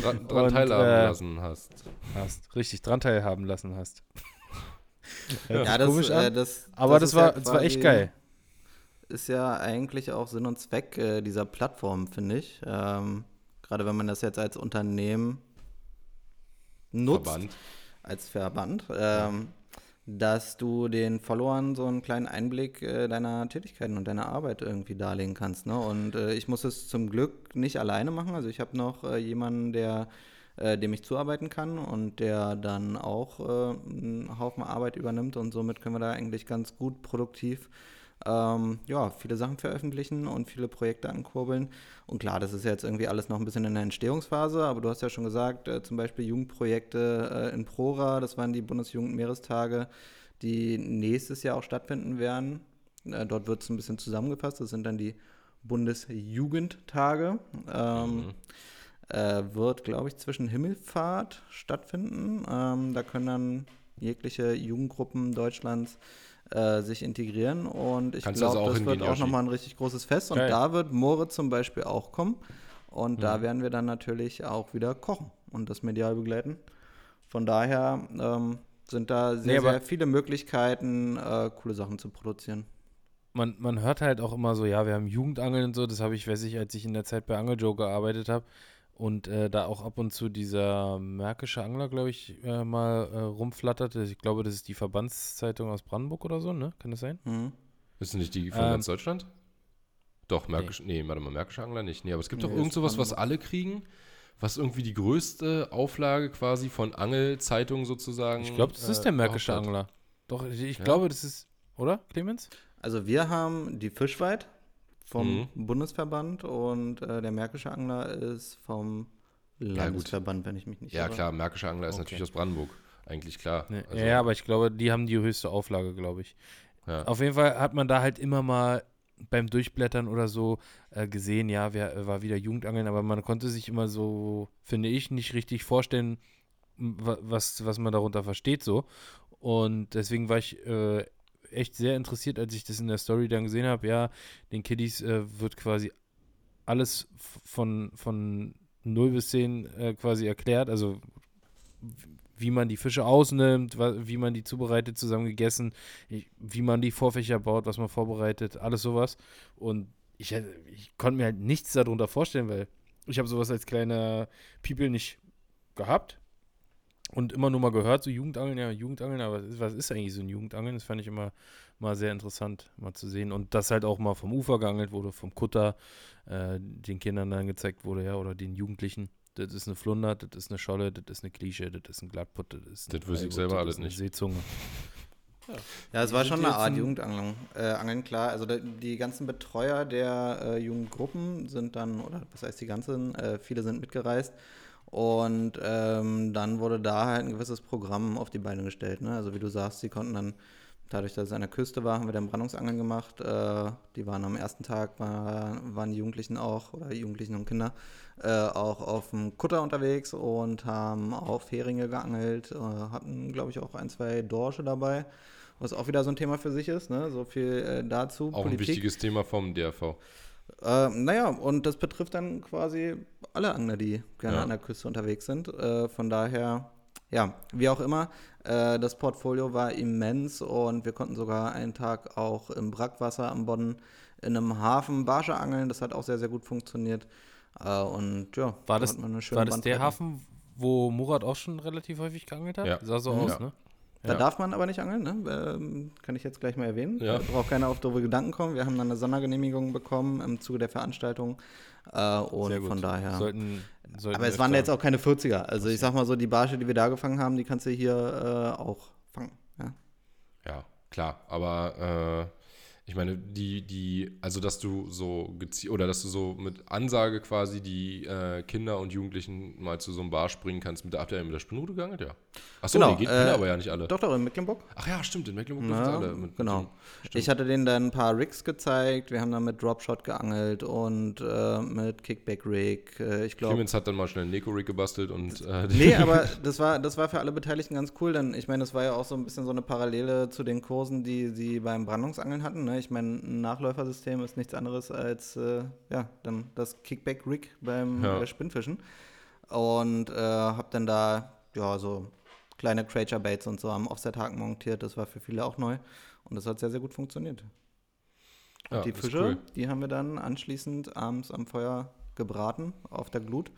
Dran, dran Und, teilhaben äh, lassen hast. hast, richtig dran teilhaben lassen hast. Ja, das, komisch an, äh, das, aber das, ist war, ja das war echt geil. Ist ja eigentlich auch Sinn und Zweck äh, dieser Plattform, finde ich. Ähm, Gerade wenn man das jetzt als Unternehmen nutzt. Verband. als Verband, ähm, dass du den Followern so einen kleinen Einblick äh, deiner Tätigkeiten und deiner Arbeit irgendwie darlegen kannst. Ne? Und äh, ich muss es zum Glück nicht alleine machen. Also ich habe noch äh, jemanden, der äh, dem ich zuarbeiten kann und der dann auch äh, einen Haufen Arbeit übernimmt und somit können wir da eigentlich ganz gut produktiv ähm, ja, viele Sachen veröffentlichen und viele Projekte ankurbeln. Und klar, das ist jetzt irgendwie alles noch ein bisschen in der Entstehungsphase, aber du hast ja schon gesagt, äh, zum Beispiel Jugendprojekte äh, in Prora, das waren die Bundesjugendmeerestage, die nächstes Jahr auch stattfinden werden. Äh, dort wird es ein bisschen zusammengefasst, das sind dann die Bundesjugendtage. Ähm, Mhm. äh, wird, glaube ich, zwischen Himmelfahrt stattfinden. Ähm, da können dann jegliche Jugendgruppen Deutschlands äh, sich integrieren und ich also glaube, auch das hingehen, wird auch nochmal ein richtig großes Fest und Geil. da wird Moritz zum Beispiel auch kommen und Mhm. da werden wir dann natürlich auch wieder kochen und das medial begleiten. Von daher ähm, sind da sehr, Nee, sehr viele Möglichkeiten, äh, coole Sachen zu produzieren. Man, man hört halt auch immer so, ja, wir haben Jugendangeln und so, das habe ich, weiß ich, als ich in der Zeit bei Angeljoe gearbeitet habe und äh, da auch ab und zu dieser märkische Angler, glaube ich, äh, mal äh, rumflatterte. Ich glaube, das ist die Verbandszeitung aus Brandenburg oder so, ne? Kann das sein? Mhm. Ist nicht die von Ähm, ganz Deutschland? Doch, Märkisch, nee. warte mal, Märkische Angler nicht. Nee, aber es gibt Nee, doch irgend sowas, was alle kriegen, was irgendwie die größte Auflage quasi von Angelzeitungen sozusagen. Ich glaube, das ist äh, der märkische überhaupt hat. Angler. Doch, ich, ich Ja. glaube, das ist, oder, Clemens? Also wir haben die Fischweit vom Mhm. Bundesverband und äh, der Märkische Angler ist vom. Landesverband, wenn ich mich nicht Ja, irre. klar, Märkischer Angler ist Okay. natürlich aus Brandenburg. Eigentlich klar. Nee, Also, ja, aber ich glaube, die haben die höchste Auflage, glaube ich. ja. Auf jeden Fall hat man da halt immer mal beim Durchblättern oder so äh, gesehen, ja, wer war wieder Jugendangeln, aber man konnte sich immer so, finde ich, nicht richtig vorstellen, was, was man darunter versteht so. Und deswegen war ich äh, echt sehr interessiert, als ich das in der Story dann gesehen habe, ja, den Kiddies äh, wird quasi alles von, von 0 bis 10 äh, quasi erklärt, also wie man die Fische ausnimmt, wie man die zubereitet, zusammen gegessen, wie man die Vorfächer baut, was man vorbereitet, alles sowas. Und ich, ich konnte mir halt nichts darunter vorstellen, weil ich habe sowas als kleiner People nicht gehabt. Und immer nur mal gehört, so Jugendangeln, ja, Jugendangeln, aber was ist, was ist eigentlich so ein Jugendangeln? Das fand ich immer mal sehr interessant, mal zu sehen. Und das halt auch mal vom Ufer geangelt wurde, vom Kutter, äh, den Kindern dann gezeigt wurde, ja, oder den Jugendlichen. Das ist eine Flunder, das ist eine Scholle, das ist eine Klische, das ist ein Glattput, das ist Das wüsste ich selber alles nicht. Seezunge. Ja, es war schon eine Art Jugendangeln, äh, Angeln, klar. Also da, die ganzen Betreuer der äh, Jugendgruppen sind dann, oder was heißt die ganzen, äh, viele sind mitgereist. Und ähm, dann wurde da halt ein gewisses Programm auf die Beine gestellt. Ne? Also wie du sagst, sie konnten dann, dadurch, dass es an der Küste war, haben wir dann Brandungsangeln gemacht. Äh, die waren am ersten Tag, war, waren die Jugendlichen auch, oder Jugendlichen und Kinder, äh, auch auf dem Kutter unterwegs und haben auf Heringe geangelt, äh, hatten, glaube ich, auch ein, zwei Dorsche dabei. Was auch wieder so ein Thema für sich ist, ne? So viel äh, dazu. Auch ein wichtiges Thema vom DRV. Äh, naja, und das betrifft dann quasi alle Angler, die gerne Ja. an der Küste unterwegs sind. Äh, von daher, ja, wie auch immer, äh, das Portfolio war immens und wir konnten sogar einen Tag auch im Brackwasser am Bodden in einem Hafen Barsche angeln. Das hat auch sehr, sehr gut funktioniert. Äh, und ja, War da das, hat man eine schöne war das der. Hafen, wo Murat auch schon relativ häufig geangelt hat? Ja. Sah so Mhm. aus, Ja. ne? Da Ja. darf man aber nicht angeln, ne? ähm, kann ich jetzt gleich mal erwähnen. Ja. Braucht keiner auf doofe Gedanken kommen. Wir haben dann eine Sondergenehmigung bekommen im Zuge der Veranstaltung. Äh, und von daher. Sollten, sollten aber es waren jetzt auch keine 40er. Also ich sag mal so, die Barsche, die wir da gefangen haben, die kannst du hier äh, auch fangen. Ja. Ja, klar. Aber äh, ich meine, die, die, also dass du so gezielt, oder dass du so mit Ansage quasi die äh, Kinder und Jugendlichen mal zu so einem Bar springen kannst, mit der, habt ihr mit der Spinnrute geangelt? Ja. Achso, Genau, nee, geht äh, aber ja nicht alle. Doch, doch, in Mecklenburg. Ach ja, stimmt, in Mecklenburg Ja, dürfen alle. Mit, genau. Mit. Ich hatte denen dann ein paar Rigs gezeigt. Wir haben dann mit Dropshot geangelt und äh, mit Kickback Rig. Äh, ich glaube. Clemens hat dann mal schnell einen Neko-Rig gebastelt und äh, Nee, aber das war, das war für alle Beteiligten ganz cool, denn ich meine, das war ja auch so ein bisschen so eine Parallele zu den Kursen, die sie beim Brandungsangeln hatten. Ne? Ich meine, ein Nachläufersystem ist nichts anderes als äh, ja, dann das Kickback-Rig beim Ja. äh, Spinnfischen. Und äh, habe dann da ja so kleine Creature Baits und so am Offset-Haken montiert. Das war für viele auch neu und das hat sehr, sehr gut funktioniert. Und Ja, die Fische, cool. die haben wir dann anschließend abends am Feuer gebraten auf der Glut.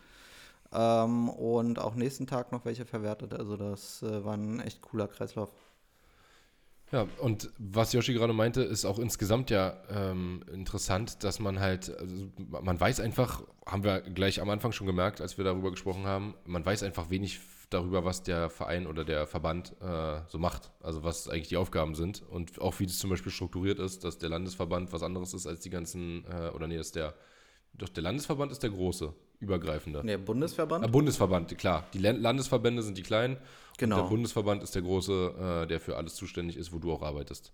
Ähm, und auch nächsten Tag noch welche verwertet. Also das äh, war ein echt cooler Kreislauf. Ja, und was Yoshi gerade meinte, ist auch insgesamt ja ähm, interessant, dass man halt, also man weiß einfach, haben wir gleich am Anfang schon gemerkt, als wir darüber gesprochen haben, man weiß einfach wenig darüber, was der Verein oder der Verband äh, so macht. Also was eigentlich die Aufgaben sind und auch wie das zum Beispiel strukturiert ist, dass der Landesverband was anderes ist als die ganzen, äh, oder nee, dass der, doch der Landesverband ist der große, übergreifende. Der Bundesverband? Ah, Bundesverband, klar. Die Landesverbände sind die kleinen. Genau. Und der Bundesverband ist der große, äh, der für alles zuständig ist, wo du auch arbeitest.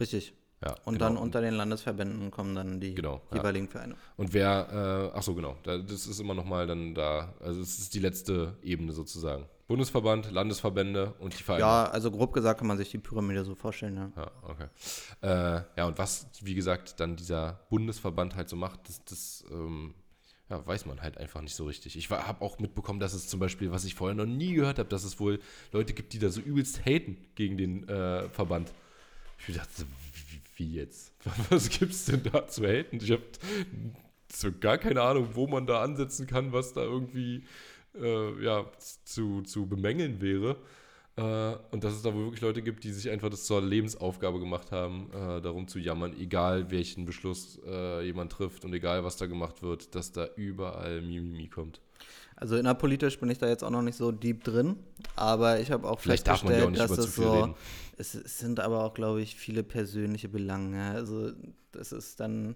Richtig. Ja, Und genau. dann unter den Landesverbänden kommen dann die Genau, ja. jeweiligen Vereine. Und wer, äh, ach so, genau, da, das ist immer nochmal dann da, also es ist die letzte Ebene sozusagen. Bundesverband, Landesverbände und die Vereine. Ja, also grob gesagt kann man sich die Pyramide so vorstellen. Ja. Ja, okay. Äh, ja, und was, wie gesagt, dann dieser Bundesverband halt so macht, das, das ähm, ja, weiß man halt einfach nicht so richtig. Ich habe auch mitbekommen, dass es zum Beispiel, was ich vorher noch nie gehört habe, dass es wohl Leute gibt, die da so übelst haten gegen den äh, Verband. Ich dachte, so, wie, jetzt? Was gibt's denn da zu haten? Ich habe so gar keine Ahnung, wo man da ansetzen kann, was da irgendwie äh, ja, zu, zu bemängeln wäre. Äh, und dass es da wohl wirklich Leute gibt, die sich einfach das zur Lebensaufgabe gemacht haben, äh, darum zu jammern, egal welchen Beschluss äh, jemand trifft und egal was da gemacht wird, dass da überall Mimimi kommt. Also innerpolitisch bin ich da jetzt auch noch nicht so deep drin, aber ich habe auch Vielleicht darf man ja auch festgestellt, nicht dass es so, reden. es, es sind aber auch, glaube ich, viele persönliche Belange. Also das ist dann,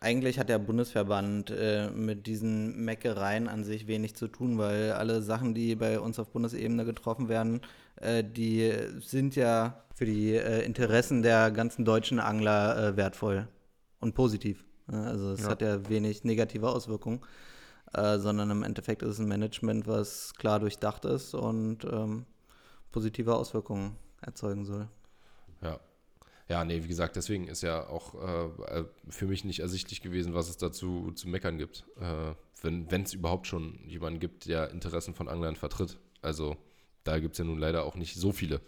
eigentlich hat der Bundesverband äh, mit diesen Meckereien an sich wenig zu tun, weil alle Sachen, die bei uns auf Bundesebene getroffen werden, äh, die sind ja für die äh, Interessen der ganzen deutschen Angler äh, wertvoll und positiv. Also es Ja. hat ja wenig negative Auswirkungen äh, sondern im Endeffekt ist es ein Management, was klar durchdacht ist und ähm, positive Auswirkungen erzeugen soll. Ja. Ja, nee, wie gesagt, deswegen ist ja auch äh, äh, für mich nicht ersichtlich gewesen, was es dazu zu meckern gibt. Äh, wenn es überhaupt schon jemanden gibt, der Interessen von Anglern vertritt. Also da gibt es ja nun leider auch nicht so viele,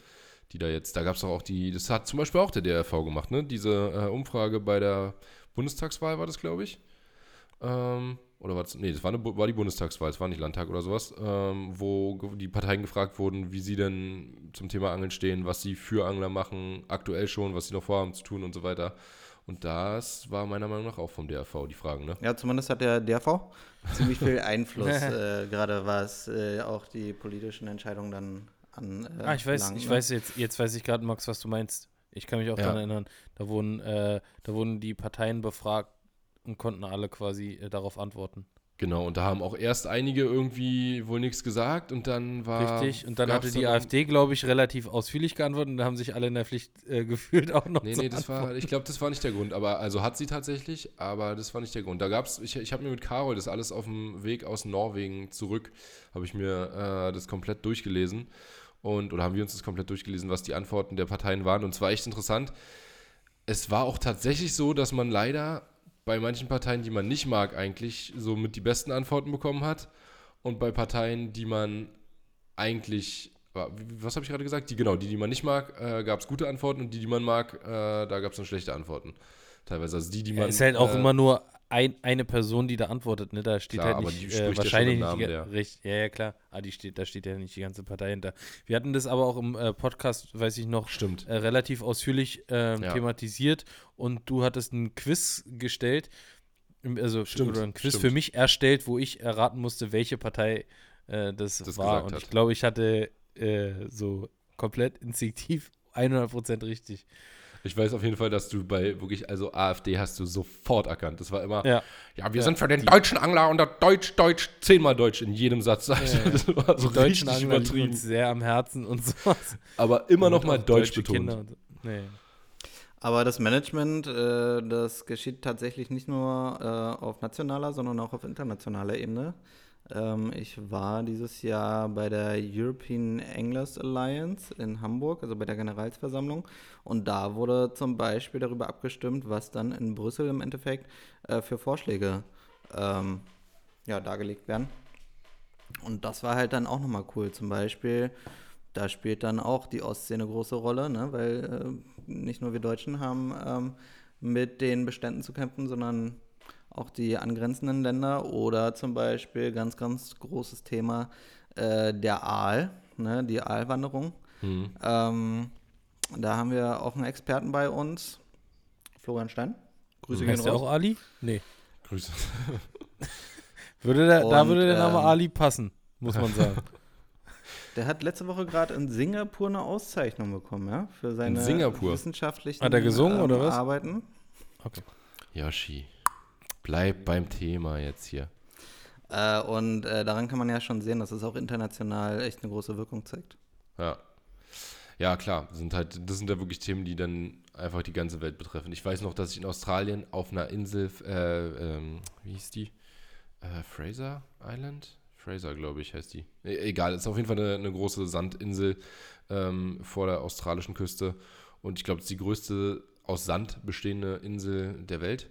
die da jetzt, da gab es auch die, das hat zum Beispiel auch der DRV gemacht, ne? Diese äh, Umfrage bei der Bundestagswahl war das, glaube ich. Ähm, oder war das, nee, das war, eine, war die Bundestagswahl, es war nicht Landtag oder sowas, ähm, wo die Parteien gefragt wurden, wie sie denn zum Thema Angeln stehen, was sie für Angler machen, aktuell schon, was sie noch vorhaben zu tun und so weiter. Und das war meiner Meinung nach auch vom DRV die Fragen, ne? Ja, zumindest hat der DRV ziemlich viel Einfluss, äh, gerade was äh, auch die politischen Entscheidungen dann an. Äh, ah, ich weiß, lang, ich ne? weiß jetzt, jetzt weiß ich gerade, Max, was du meinst. Ich kann mich auch ja. daran erinnern, da wurden, äh, da wurden die Parteien befragt und konnten alle quasi äh, darauf antworten. Genau, und da haben auch erst einige irgendwie wohl nichts gesagt und dann war. Richtig, und dann hatte die AfD, glaube ich, relativ ausführlich geantwortet und da haben sich alle in der Pflicht äh, gefühlt auch noch. Nee, nee, das war, ich glaube, das war nicht der Grund. Aber, also hat sie tatsächlich, aber das war nicht der Grund. Da gab es, ich, ich habe mir mit Carol das alles auf dem Weg aus Norwegen zurück, habe ich mir äh, das komplett durchgelesen. Und, oder haben wir uns das komplett durchgelesen, was die Antworten der Parteien waren. Und zwar echt interessant. Es war auch tatsächlich so, dass man leider bei manchen Parteien, die man nicht mag, eigentlich so mit die besten Antworten bekommen hat. Und bei Parteien, die man eigentlich, was habe ich gerade gesagt? Die, genau, die, die man nicht mag, äh, gab es gute Antworten und die, die man mag, äh, da gab es dann schlechte Antworten. Teilweise. Also die, die man. Ja, ist halt auch äh, immer nur ein, eine Person, die da antwortet, ne? Da steht klar, halt nicht äh, wahrscheinlich ja nicht die, richtig, ja, ja klar. Ah, die steht, da steht ja nicht die ganze Partei hinter. Wir hatten das aber auch im äh, Podcast, weiß ich noch, Stimmt. Äh, relativ ausführlich ähm, ja. thematisiert und du hattest ein Quiz gestellt, also stimmt, oder ein Quiz stimmt. für mich erstellt, wo ich erraten musste, welche Partei äh, das, das, war. Und ich glaube, ich hatte äh, so komplett instinktiv 100% richtig. Ich weiß auf jeden Fall, dass du bei wirklich, also AfD hast du sofort erkannt. Das war immer, ja, ja wir ja, sind für den deutschen Angler und Deutsch, Deutsch, zehnmal Deutsch in jedem Satz. Also, ja, das war so die deutschen Angler übertrieben. uns sehr am Herzen und sowas. Aber immer noch mal Deutsch betont. So. Nee. Aber das Management, äh, das geschieht tatsächlich nicht nur äh, auf nationaler, sondern auch auf internationaler Ebene. Ähm, ich war dieses Jahr bei der European Anglers Alliance in Hamburg, also bei der Generalsversammlung. Und da wurde zum Beispiel darüber abgestimmt, was dann in Brüssel im Endeffekt äh, für Vorschläge ähm, ja, dargelegt werden. Und das war halt dann auch nochmal cool. Zum Beispiel, da spielt dann auch die Ostsee eine große Rolle, ne? weil äh, nicht nur wir Deutschen haben ähm, mit den Beständen zu kämpfen, sondern auch die angrenzenden Länder oder zum Beispiel ganz, ganz großes Thema äh, der Aal, ne, die Aalwanderung. Mhm. Ähm, da haben wir auch einen Experten bei uns, Florian Stein. Grüße mhm. gehen raus. auch Ali? Nee. Grüße. würde der, Und, da würde der Name ähm, Ali passen, muss man sagen. Der hat letzte Woche gerade in Singapur eine Auszeichnung bekommen, ja, für seine wissenschaftlichen hat er gesungen, ähm, oder was? Arbeiten. Okay. Yoshi. Bleib beim Thema jetzt hier. Äh, und äh, daran kann man ja schon sehen, dass es auch international echt eine große Wirkung zeigt. Ja. Ja, klar. Sind halt, das sind ja wirklich Themen, die dann einfach die ganze Welt betreffen. Ich weiß noch, dass ich in Australien auf einer Insel, äh, ähm, wie hieß die? Äh, Fraser Island? Fraser, glaube ich, heißt die. E egal, ist auf jeden Fall eine, eine große Sandinsel ähm, vor der australischen Küste. Und ich glaube, es ist die größte aus Sand bestehende Insel der Welt.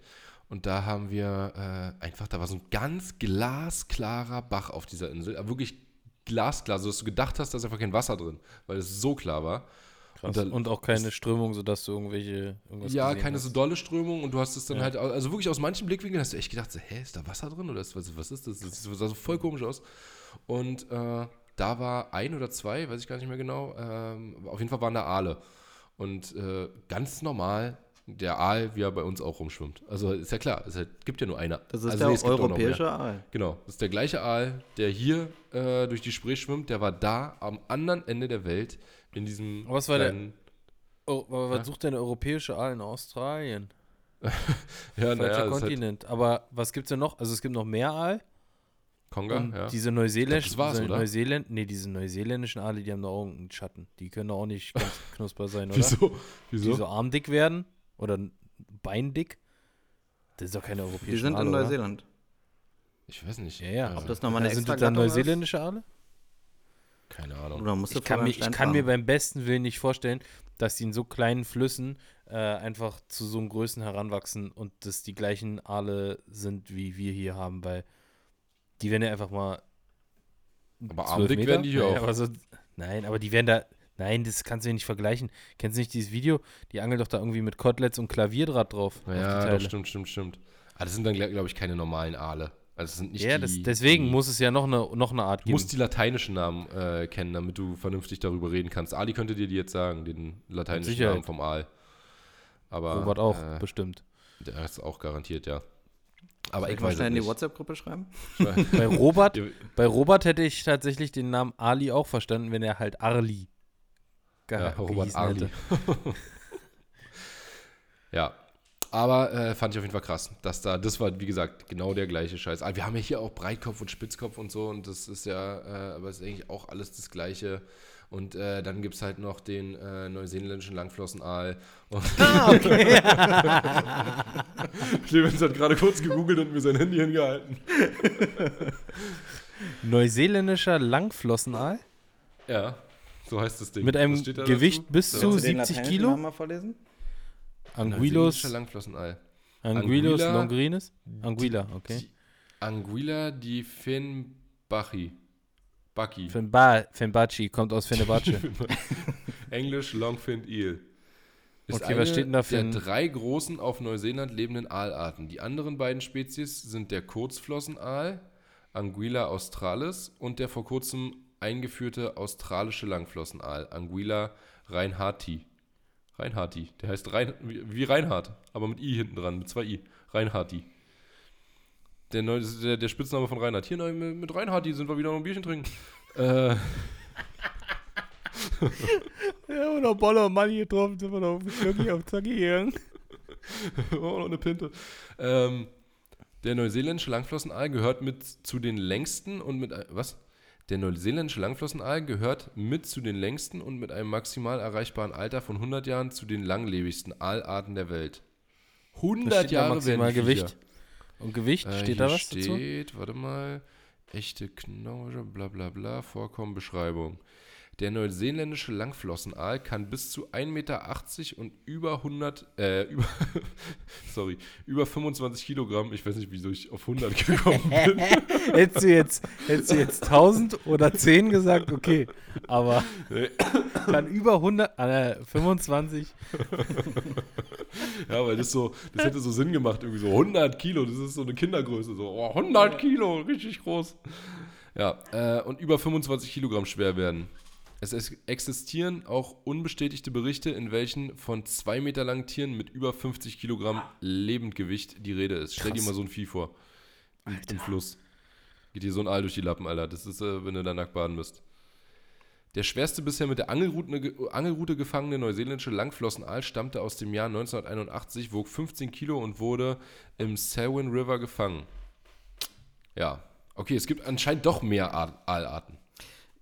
Und da haben wir äh, einfach, da war so ein ganz glasklarer Bach auf dieser Insel. Aber wirklich glasklar, so dass du gedacht hast, da ist einfach kein Wasser drin, weil es so klar war. Und, dann, und, auch keine Strömung, sodass du irgendwelche. ja, keine hast. so dolle Strömung und du hast es dann ja. halt, also wirklich aus manchen Blickwinkeln hast du echt gedacht, so, hä, ist da Wasser drin oder ist, was, was ist das? Das sah so voll komisch aus. Und äh, da war ein oder zwei, weiß ich gar nicht mehr genau, ähm, auf jeden Fall waren da Aale. Und äh, ganz normal der Aal, wie er bei uns auch rumschwimmt. Also ist ja klar, es gibt ja nur einer. Das ist also, der nee, europäische Aal. Genau, das ist der gleiche Aal, der hier äh, durch die Spree schwimmt. Der war da am anderen Ende der Welt in diesem. Was war kleinen, der? Oh, was ja? sucht denn der europäische Aal in Australien? ja, naja, Kontinent. Halt aber was gibt es denn noch? Also es gibt noch mehr Aal. Konga, und ja. Diese neuseeländischen, glaub, diese Neuseeland, nee, diese neuseeländischen Aale, die haben da auch einen Schatten. Die können auch nicht ganz knusper sein, oder? Wieso? Wieso? Die so armdick werden. Oder beindick? Das ist doch keine europäische Die sind Aale, in Neuseeland. Oder? Ich weiß nicht. Ja, ja. Also, Ob das nochmal eine also extra Sind das dann neuseeländische Aale? Keine Ahnung. Oder musst du ich kann, mir, ich kann mir beim besten Willen nicht vorstellen, dass die in so kleinen Flüssen äh, einfach zu so einem Größen heranwachsen und das die gleichen Aale sind, wie wir hier haben, weil die werden ja einfach mal. Aber armdick werden die hier auch. Aber so, nein, aber die werden da Nein, das kannst du ja nicht vergleichen. Kennst du nicht dieses Video? Die angelt doch da irgendwie mit Koteletts und Klavierdraht drauf. Ja, doch, stimmt, stimmt, stimmt. Ah, das sind dann, glaube ich, keine normalen Aale. Also das sind nicht ja, die, das, deswegen die, muss es ja noch eine, noch eine Art Du geben. musst die lateinischen Namen äh, kennen, damit du vernünftig darüber reden kannst. Ali könnte dir die jetzt sagen, den lateinischen. Namen vom Aal. Aber Robert auch, Äh, bestimmt. der ist auch garantiert, ja. Aber Soll ich mal weiß schnell in die. WhatsApp-Gruppe schreiben? Bei Robert, bei Robert hätte ich tatsächlich den Namen Ali auch verstanden, wenn er halt Arli Ja, Robert hätte. Ja. Aber äh, fand ich auf jeden Fall krass, dass da, das war wie gesagt genau der gleiche Scheiß. Ah, wir haben ja hier auch Breitkopf und Spitzkopf und so und das ist ja, äh, aber es ist eigentlich auch alles das Gleiche. Und äh, dann gibt es halt noch den äh, neuseeländischen Langflossenaal. Ah, okay. Clemens hat gerade kurz gegoogelt und mir sein Handy hingehalten. Neuseeländischer Langflossenaal Ja, so heißt das Ding. mit einem steht da Gewicht dazu? bis zu Kannst du den 70 lateinischen Kilo. Mal vorlesen? Anguilos, Langflossenaal. Anguilos Anguilla- longinus? Anguilla, okay. Die Anguilla di Fenbachi. Bucky. Fenba Fenbachi kommt aus Fenerbahce. Englisch Longfinned Eel. Ist Okay, was steht denn da für der drei großen auf Neuseeland lebenden Aalarten. Die anderen beiden Spezies sind der Kurzflossenaal, Anguilla australis, und der vor kurzem eingeführte australische Langflossenaal, Anguilla reinhardti. Reinhardti, der heißt Rein, wie, Reinhard, aber mit I hinten dran, mit zwei I. Reinhardti. Der, neu, das ist der, der Spitzname von Reinhard. Hier mit, Reinhardti sind wir wieder noch ein Bierchen trinken. äh, ja, und noch Bolle und Money getroffen, sind wir noch wirklich auf Zacki gegangen. oh, noch eine Pinte. Ähm, der neuseeländische Langflossenaal gehört mit zu den längsten und mit ein- was? Der neuseeländische Langflossenaal gehört mit zu den längsten und mit einem maximal erreichbaren Alter von 100 Jahren zu den langlebigsten Aalarten der Welt. 100 Jahre die Gewicht. Und Gewicht, Äh, steht da was dazu? steht, warte mal, echte Knausche, bla bla bla, Vorkommen, Beschreibung. Der neuseeländische Langflossenaal kann bis zu 1,80 Meter und über 100, äh, über, sorry, über 25 Kilogramm, ich weiß nicht, wieso ich auf 100 gekommen bin. hättest, du jetzt, hättest du jetzt 1000 oder 10 gesagt, okay. Aber dann über 100, äh, 25. Ja, weil das so, das hätte so Sinn gemacht, irgendwie so 100 Kilo, das ist so eine Kindergröße, so oh, 100 Kilo, richtig groß. Ja, äh, und über 25 Kilogramm schwer werden. Es existieren auch unbestätigte Berichte, in welchen von zwei Meter langen Tieren mit über 50 Kilogramm Lebendgewicht die Rede ist. Stell dir Krass. mal so ein Vieh vor. Im, Im Fluss. Geht dir so ein Aal durch die Lappen, Alter. Das ist, äh, wenn du da nackt baden müsst. Der schwerste bisher mit der Angelrute, Angelrute gefangene neuseeländische Langflossenaal stammte aus dem Jahr 1981, wog 15 Kilo und wurde im Selwyn River gefangen. Ja, okay, es gibt anscheinend doch mehr Aal- Aalarten.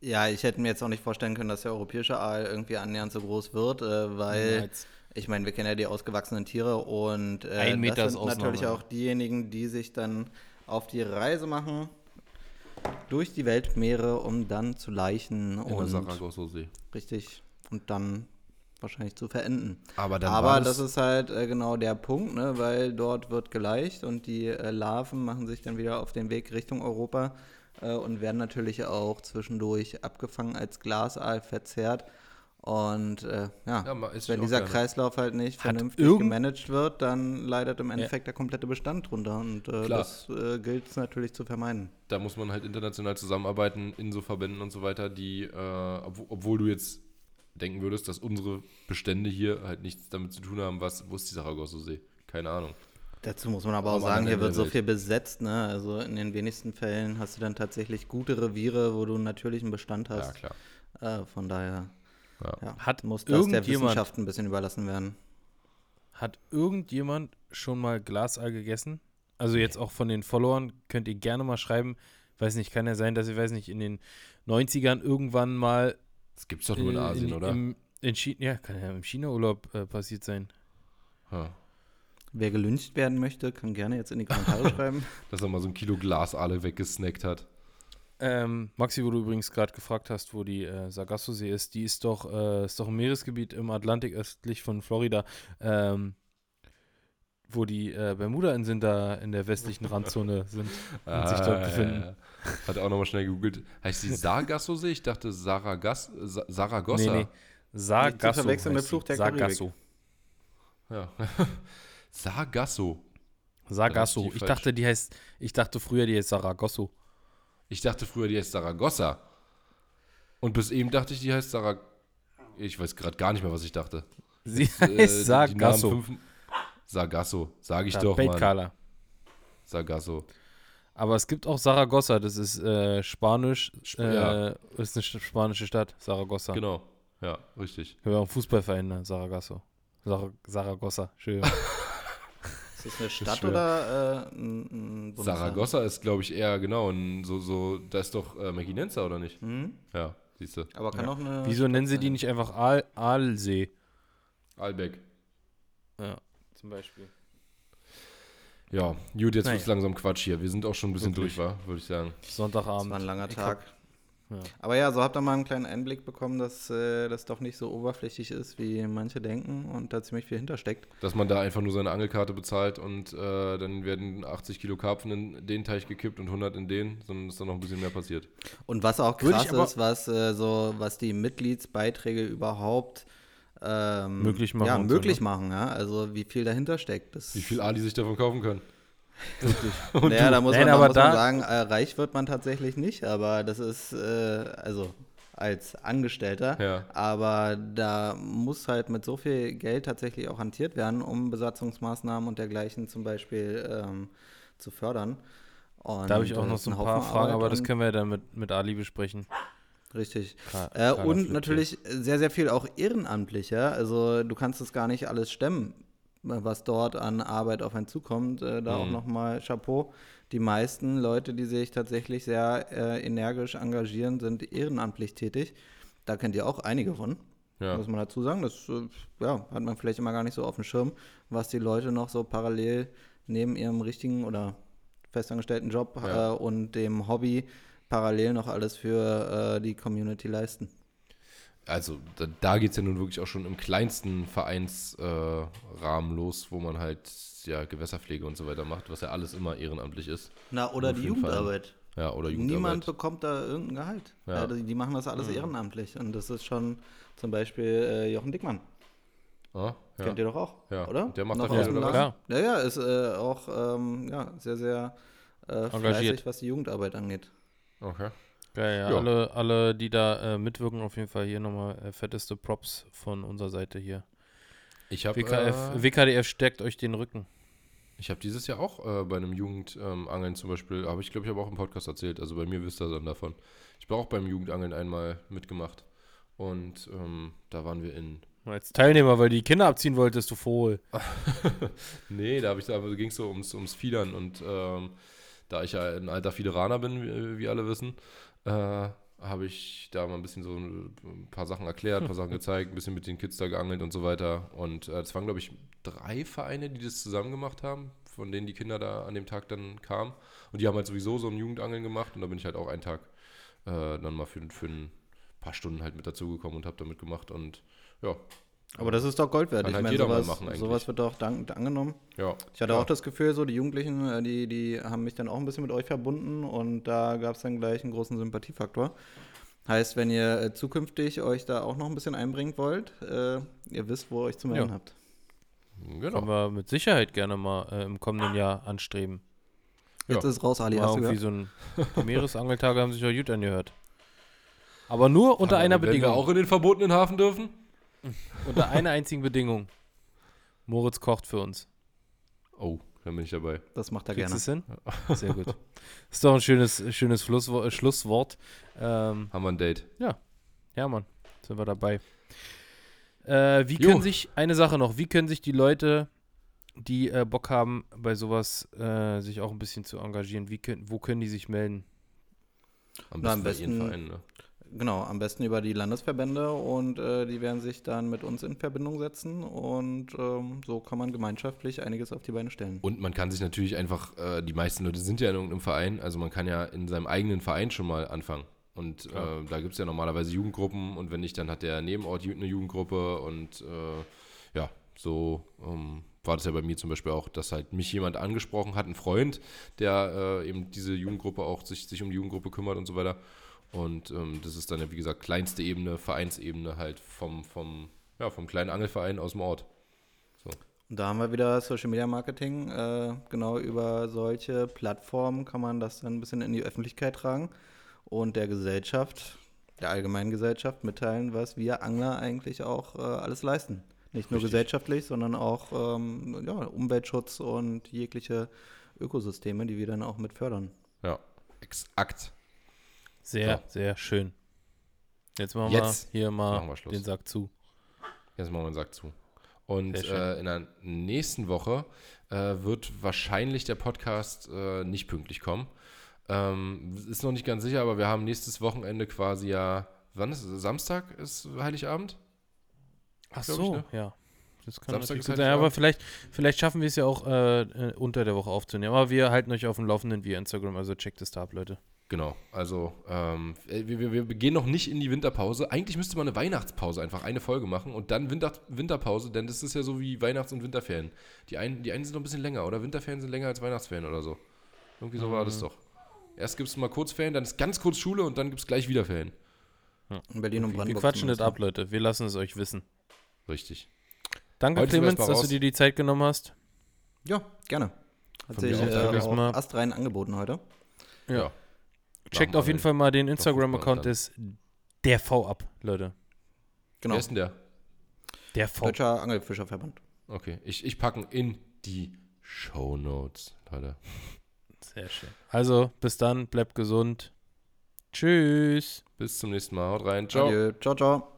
Ja, ich hätte mir jetzt auch nicht vorstellen können, dass der europäische Aal irgendwie annähernd so groß wird, äh, weil Niemals. ich meine, wir kennen ja die ausgewachsenen Tiere und äh, das sind natürlich Ausnahme. auch diejenigen, die sich dann auf die Reise machen durch die Weltmeere, um dann zu In der und Saragosso-See. richtig und dann wahrscheinlich zu verenden. Aber dann Aber das, ist halt äh, genau der Punkt, ne? weil dort wird geleicht und die äh, Larven machen sich dann wieder auf den Weg Richtung Europa äh, und werden natürlich auch zwischendurch abgefangen als Glasaal verzehrt. Und äh, ja, Ja, wenn dieser gerne. Kreislauf halt nicht Hat vernünftig gemanagt wird, dann leidet im Endeffekt der komplette Bestand drunter. Und äh, das äh, gilt es natürlich zu vermeiden. da muss man halt international zusammenarbeiten in so Verbänden und so weiter, die, äh, obwohl, obwohl du jetzt denken würdest, dass unsere Bestände hier halt nichts damit zu tun haben, was, wo ist die Saragosso-See? Keine Ahnung. Dazu muss man aber auch sagen, hier wird so viel besetzt. Ne? Also in den wenigsten Fällen hast du dann tatsächlich gute Reviere, wo du einen natürlichen Bestand Ja, hast. klar. Äh, von daher Ja. ja, Hat muss das der irgendjemand- Wissenschaft ein bisschen überlassen werden. Hat irgendjemand schon mal Glasaal gegessen? Also jetzt auch von den Followern könnt ihr gerne mal schreiben. Weiß nicht, kann ja sein, dass ihr, weiß nicht, in den 90ern irgendwann mal Das gibt's doch nur in äh, Asien, oder? Im, in China, ja, kann ja im China-Urlaub äh, passiert sein. Ja. Wer gelyncht werden möchte, kann gerne jetzt in die Kommentare schreiben. Dass er mal so ein Kilo Glas alle weggesnackt hat. Ähm, Maxi, wo du übrigens gerade gefragt hast, wo die äh, Sargasso-See ist, die ist doch, äh, ist doch ein Meeresgebiet im Atlantik östlich von Florida, ähm, wo die äh, Bermuda-Inseln da in der westlichen Randzone sind und sich dort befinden. Ah, ja, ja. Hat er auch nochmal schnell gegoogelt. Heißt die Sargasso-See? Ich dachte Saragas Sa Saragossa. Nee, nee. Sargasso. verwechseln mit Karibik. Sargasso. Ja. Sargasso. Sargasso. die Ich falsch. dachte, die heißt, ich dachte früher, die heißt Saragosso. Ich dachte früher, die heißt Saragossa. Und bis eben dachte ich, die heißt Sarag... Ich weiß gerade gar nicht mehr, was ich dachte. Sie Äh, heißt Namen Sargasso. fünf- Sargasso, sage ich Ja, doch. Baitkala. Sargasso. Aber es gibt auch Saragossa, das ist äh, Spanisch, Sp- äh, ja. ist eine spanische Stadt, Saragossa. Genau. Ja, richtig. Wir haben Fußballverein, ne? Saragosso. Sar Saragossa, Entschuldigung. Ist das eine Stadt oder äh, ein, ein? Saragossa ist, glaube ich, eher genau. ein- So, so, da ist doch äh, Mequinenza, oder nicht? Hm? Ja, siehst du. Aber kann auch eine. Wieso Stadt nennen sie die nicht einfach Aal Aalsee? Albeck. Ja, zum Beispiel. Ja, gut, jetzt Naja. wird's langsam Quatsch hier. Wir sind auch schon ein bisschen Wirklich. durch, war, würde ich sagen. Das war Sonntagabend. ein langer Ich Tag. Ja. Aber ja, so habt ihr mal einen kleinen Einblick bekommen, dass äh, das doch nicht so oberflächlich ist, wie manche denken und da ziemlich viel hintersteckt. Dass man da einfach nur seine Angelkarte bezahlt und äh, dann werden 80 Kilo Karpfen in den Teich gekippt und 100 in den, sondern ist dann noch ein bisschen mehr passiert. Und was auch krass ist, was äh, so, was die Mitgliedsbeiträge überhaupt ähm, Möglich machen Ja, und so, möglich ne? machen, ja. Also wie viel dahinter steckt. Das, Wie viel Ali sich davon kaufen können. naja, da muss, Nein, man, da aber muss man sagen, äh, reich wird man tatsächlich nicht, aber das ist, äh, also als Angestellter, Ja. aber da muss halt mit so viel Geld tatsächlich auch hantiert werden, um Besatzungsmaßnahmen und dergleichen zum Beispiel ähm, zu fördern. Und Da habe ich auch das noch so ein Haufen paar Fragen, Arbeit aber das können wir ja dann mit, mit Ali besprechen. Richtig. Klar- Äh, und natürlich sehr, sehr viel auch ehrenamtlich, ja. Also du kannst es gar nicht alles stemmen, was dort an Arbeit auf einen zukommt. Äh, da auch Mhm. nochmal Chapeau. Die meisten Leute, die sich tatsächlich sehr äh, energisch engagieren, sind ehrenamtlich tätig. Da kennt ihr auch einige von, Ja. muss man dazu sagen. Das äh, ja, hat man vielleicht immer gar nicht so auf dem Schirm, was die Leute noch so parallel neben ihrem richtigen oder festangestellten Job Ja. äh, und dem Hobby parallel noch alles für äh, die Community leisten. Also da, da geht es ja nun wirklich auch schon im kleinsten Vereinsrahmen äh, los, wo man halt ja Gewässerpflege und so weiter macht, was ja alles immer ehrenamtlich ist. Na, oder die. Jugendarbeit. Ja, oder Jugendarbeit. Niemand bekommt da irgendein Gehalt. Ja. Ja. die, die machen das alles ehrenamtlich. Und das ist schon zum Beispiel äh, Jochen Dickmann. Ah, ja. Kennt ihr doch auch, Ja, oder? der macht Noch da viel, oder? Ja, ja, ist äh, auch ähm, ja, sehr, sehr äh, Engagiert. fleißig, was die Jugendarbeit angeht. Okay. Geil, ja. Ja. Alle, alle, die da äh, mitwirken, auf jeden Fall hier nochmal äh, fetteste Props von unserer Seite hier. Ich habe äh, WKDF stärkt euch den Rücken. ich hab dieses Jahr auch äh, bei einem Jugendangeln ähm, zum Beispiel, habe ich glaube ich aber auch im Podcast erzählt, also bei mir wisst ihr dann davon. Ich bin auch beim Jugendangeln einmal mitgemacht und ähm, da waren wir in Als Teilnehmer, weil du die Kinder abziehen wolltest, du Vogel. Nee, da, da ging es so ums, ums Fiedern und ähm, da ich ja ein alter Fiederaner bin, wie, wie alle wissen, äh, habe ich da mal ein bisschen so ein paar Sachen erklärt, ein paar Sachen gezeigt, ein bisschen mit den Kids da geangelt und so weiter. Und äh, es waren, glaube ich, drei Vereine, die das zusammen gemacht haben, von denen die Kinder da an dem Tag dann kamen. Und die haben halt sowieso so ein Jugendangeln gemacht und da bin ich halt auch einen Tag äh, dann mal für, für ein paar Stunden halt mit dazugekommen und habe da mitgemacht und ja. Aber das ist doch Gold wert. Kann Ich halt meine, sowas, machen eigentlich. sowas wird doch dankend angenommen. Ja. Ich hatte ja. auch das Gefühl, so die Jugendlichen, äh, die, die haben mich dann auch ein bisschen mit euch verbunden und da gab es dann gleich einen großen Sympathiefaktor. Heißt, wenn ihr äh, zukünftig euch da auch noch ein bisschen einbringen wollt, äh, ihr wisst, wo ihr euch zu melden Ja. habt. Genau. Können wir mit Sicherheit gerne mal äh, im kommenden Jahr anstreben. Jetzt Ja. ist es raus, Ali, Mal hast du irgendwie so ein Meeresangeltage haben sich ja gut angehört. Aber nur unter Aber einer wenn Bedingung. wir auch in den verbotenen Hafen dürfen? Unter einer einzigen Bedingung. Moritz kocht für uns. Oh, dann bin ich dabei. Das macht er Kriegst gerne. hin? Sehr gut. Ist doch ein schönes, schönes Schlusswort. Schlusswort. Ähm, Haben wir ein Date. ja, Mann, sind wir dabei. Äh, wie Jo. können sich, eine Sache noch, wie können sich die Leute, die äh, Bock haben, bei sowas äh, sich auch ein bisschen zu engagieren, wie können, wo können die sich melden? Am Na, besten, am bei ihren besten- Vereinen, ne? Genau, am besten über die Landesverbände und äh, die werden sich dann mit uns in Verbindung setzen und ähm, so kann man gemeinschaftlich einiges auf die Beine stellen. Und man kann sich natürlich einfach, äh, die meisten Leute sind ja in irgendeinem Verein, also man kann ja in seinem eigenen Verein schon mal anfangen. Und äh, da gibt es ja normalerweise Jugendgruppen und wenn nicht, dann hat der Nebenort eine Jugendgruppe und äh, ja, so ähm, war das ja bei mir zum Beispiel auch, dass halt mich jemand angesprochen hat, ein Freund, der äh, eben diese Jugendgruppe auch sich, sich um die Jugendgruppe kümmert und so weiter. Und ähm, das ist dann ja, wie gesagt, kleinste Ebene, Vereinsebene halt vom, vom, ja, vom kleinen Angelverein aus dem Ort. Und Da haben wir wieder Social Media Marketing. Äh, genau über solche Plattformen kann man das dann ein bisschen in die Öffentlichkeit tragen und der Gesellschaft, der allgemeinen Gesellschaft mitteilen, was wir Angler eigentlich auch äh, alles leisten. Nicht nur Richtig. gesellschaftlich, sondern auch ähm, ja, Umweltschutz und jegliche Ökosysteme, die wir dann auch mit fördern. Ja, exakt. Sehr, So. sehr schön. Jetzt machen Jetzt wir hier mal wir den Sack zu. Jetzt machen wir den Sack zu. Und äh, in der nächsten Woche äh, wird wahrscheinlich der Podcast äh, nicht pünktlich kommen. Ähm, ist noch nicht ganz sicher, aber wir haben nächstes Wochenende quasi ja. Wann ist es? Samstag ist Heiligabend? Ach glaub ich, so, ne? ja. Das kann Samstag natürlich sein. Aber vielleicht, vielleicht schaffen wir es ja auch äh, unter der Woche aufzunehmen. Aber wir halten euch auf dem Laufenden via Instagram, also checkt es da ab, Leute. Genau, also ähm, äh, wir, wir, wir gehen noch nicht in die Winterpause. Eigentlich müsste man eine Weihnachtspause einfach eine Folge machen und dann Winter, Winterpause, denn das ist ja so wie Weihnachts- und Winterferien. Die einen, die einen sind noch ein bisschen länger, oder? Winterferien sind länger als Weihnachtsferien oder so. Irgendwie so war das doch. Erst gibt es mal kurz Ferien, dann ist ganz kurz Schule und dann gibt es gleich wieder Ferien. In Berlin und Wir Brandenburg. quatschen das zumindest. ab, Leute. Wir lassen es euch wissen. Richtig. Danke, Heute wir Clemens, dass du dir die Zeit genommen hast. Ja, gerne. Hat Von sich äh, auch astrein angeboten heute. Ja. Checkt auf jeden den Fall mal den Instagram-Account des der V ab, Leute. Genau. Wer ist denn der? Der V. Deutscher Angelfischerverband. Okay, ich, ich packen in die Show Notes, Leute. Sehr schön. Also, bis dann, bleibt gesund. Tschüss. Bis zum nächsten Mal. Haut rein. Ciao. Adieu. Ciao, ciao.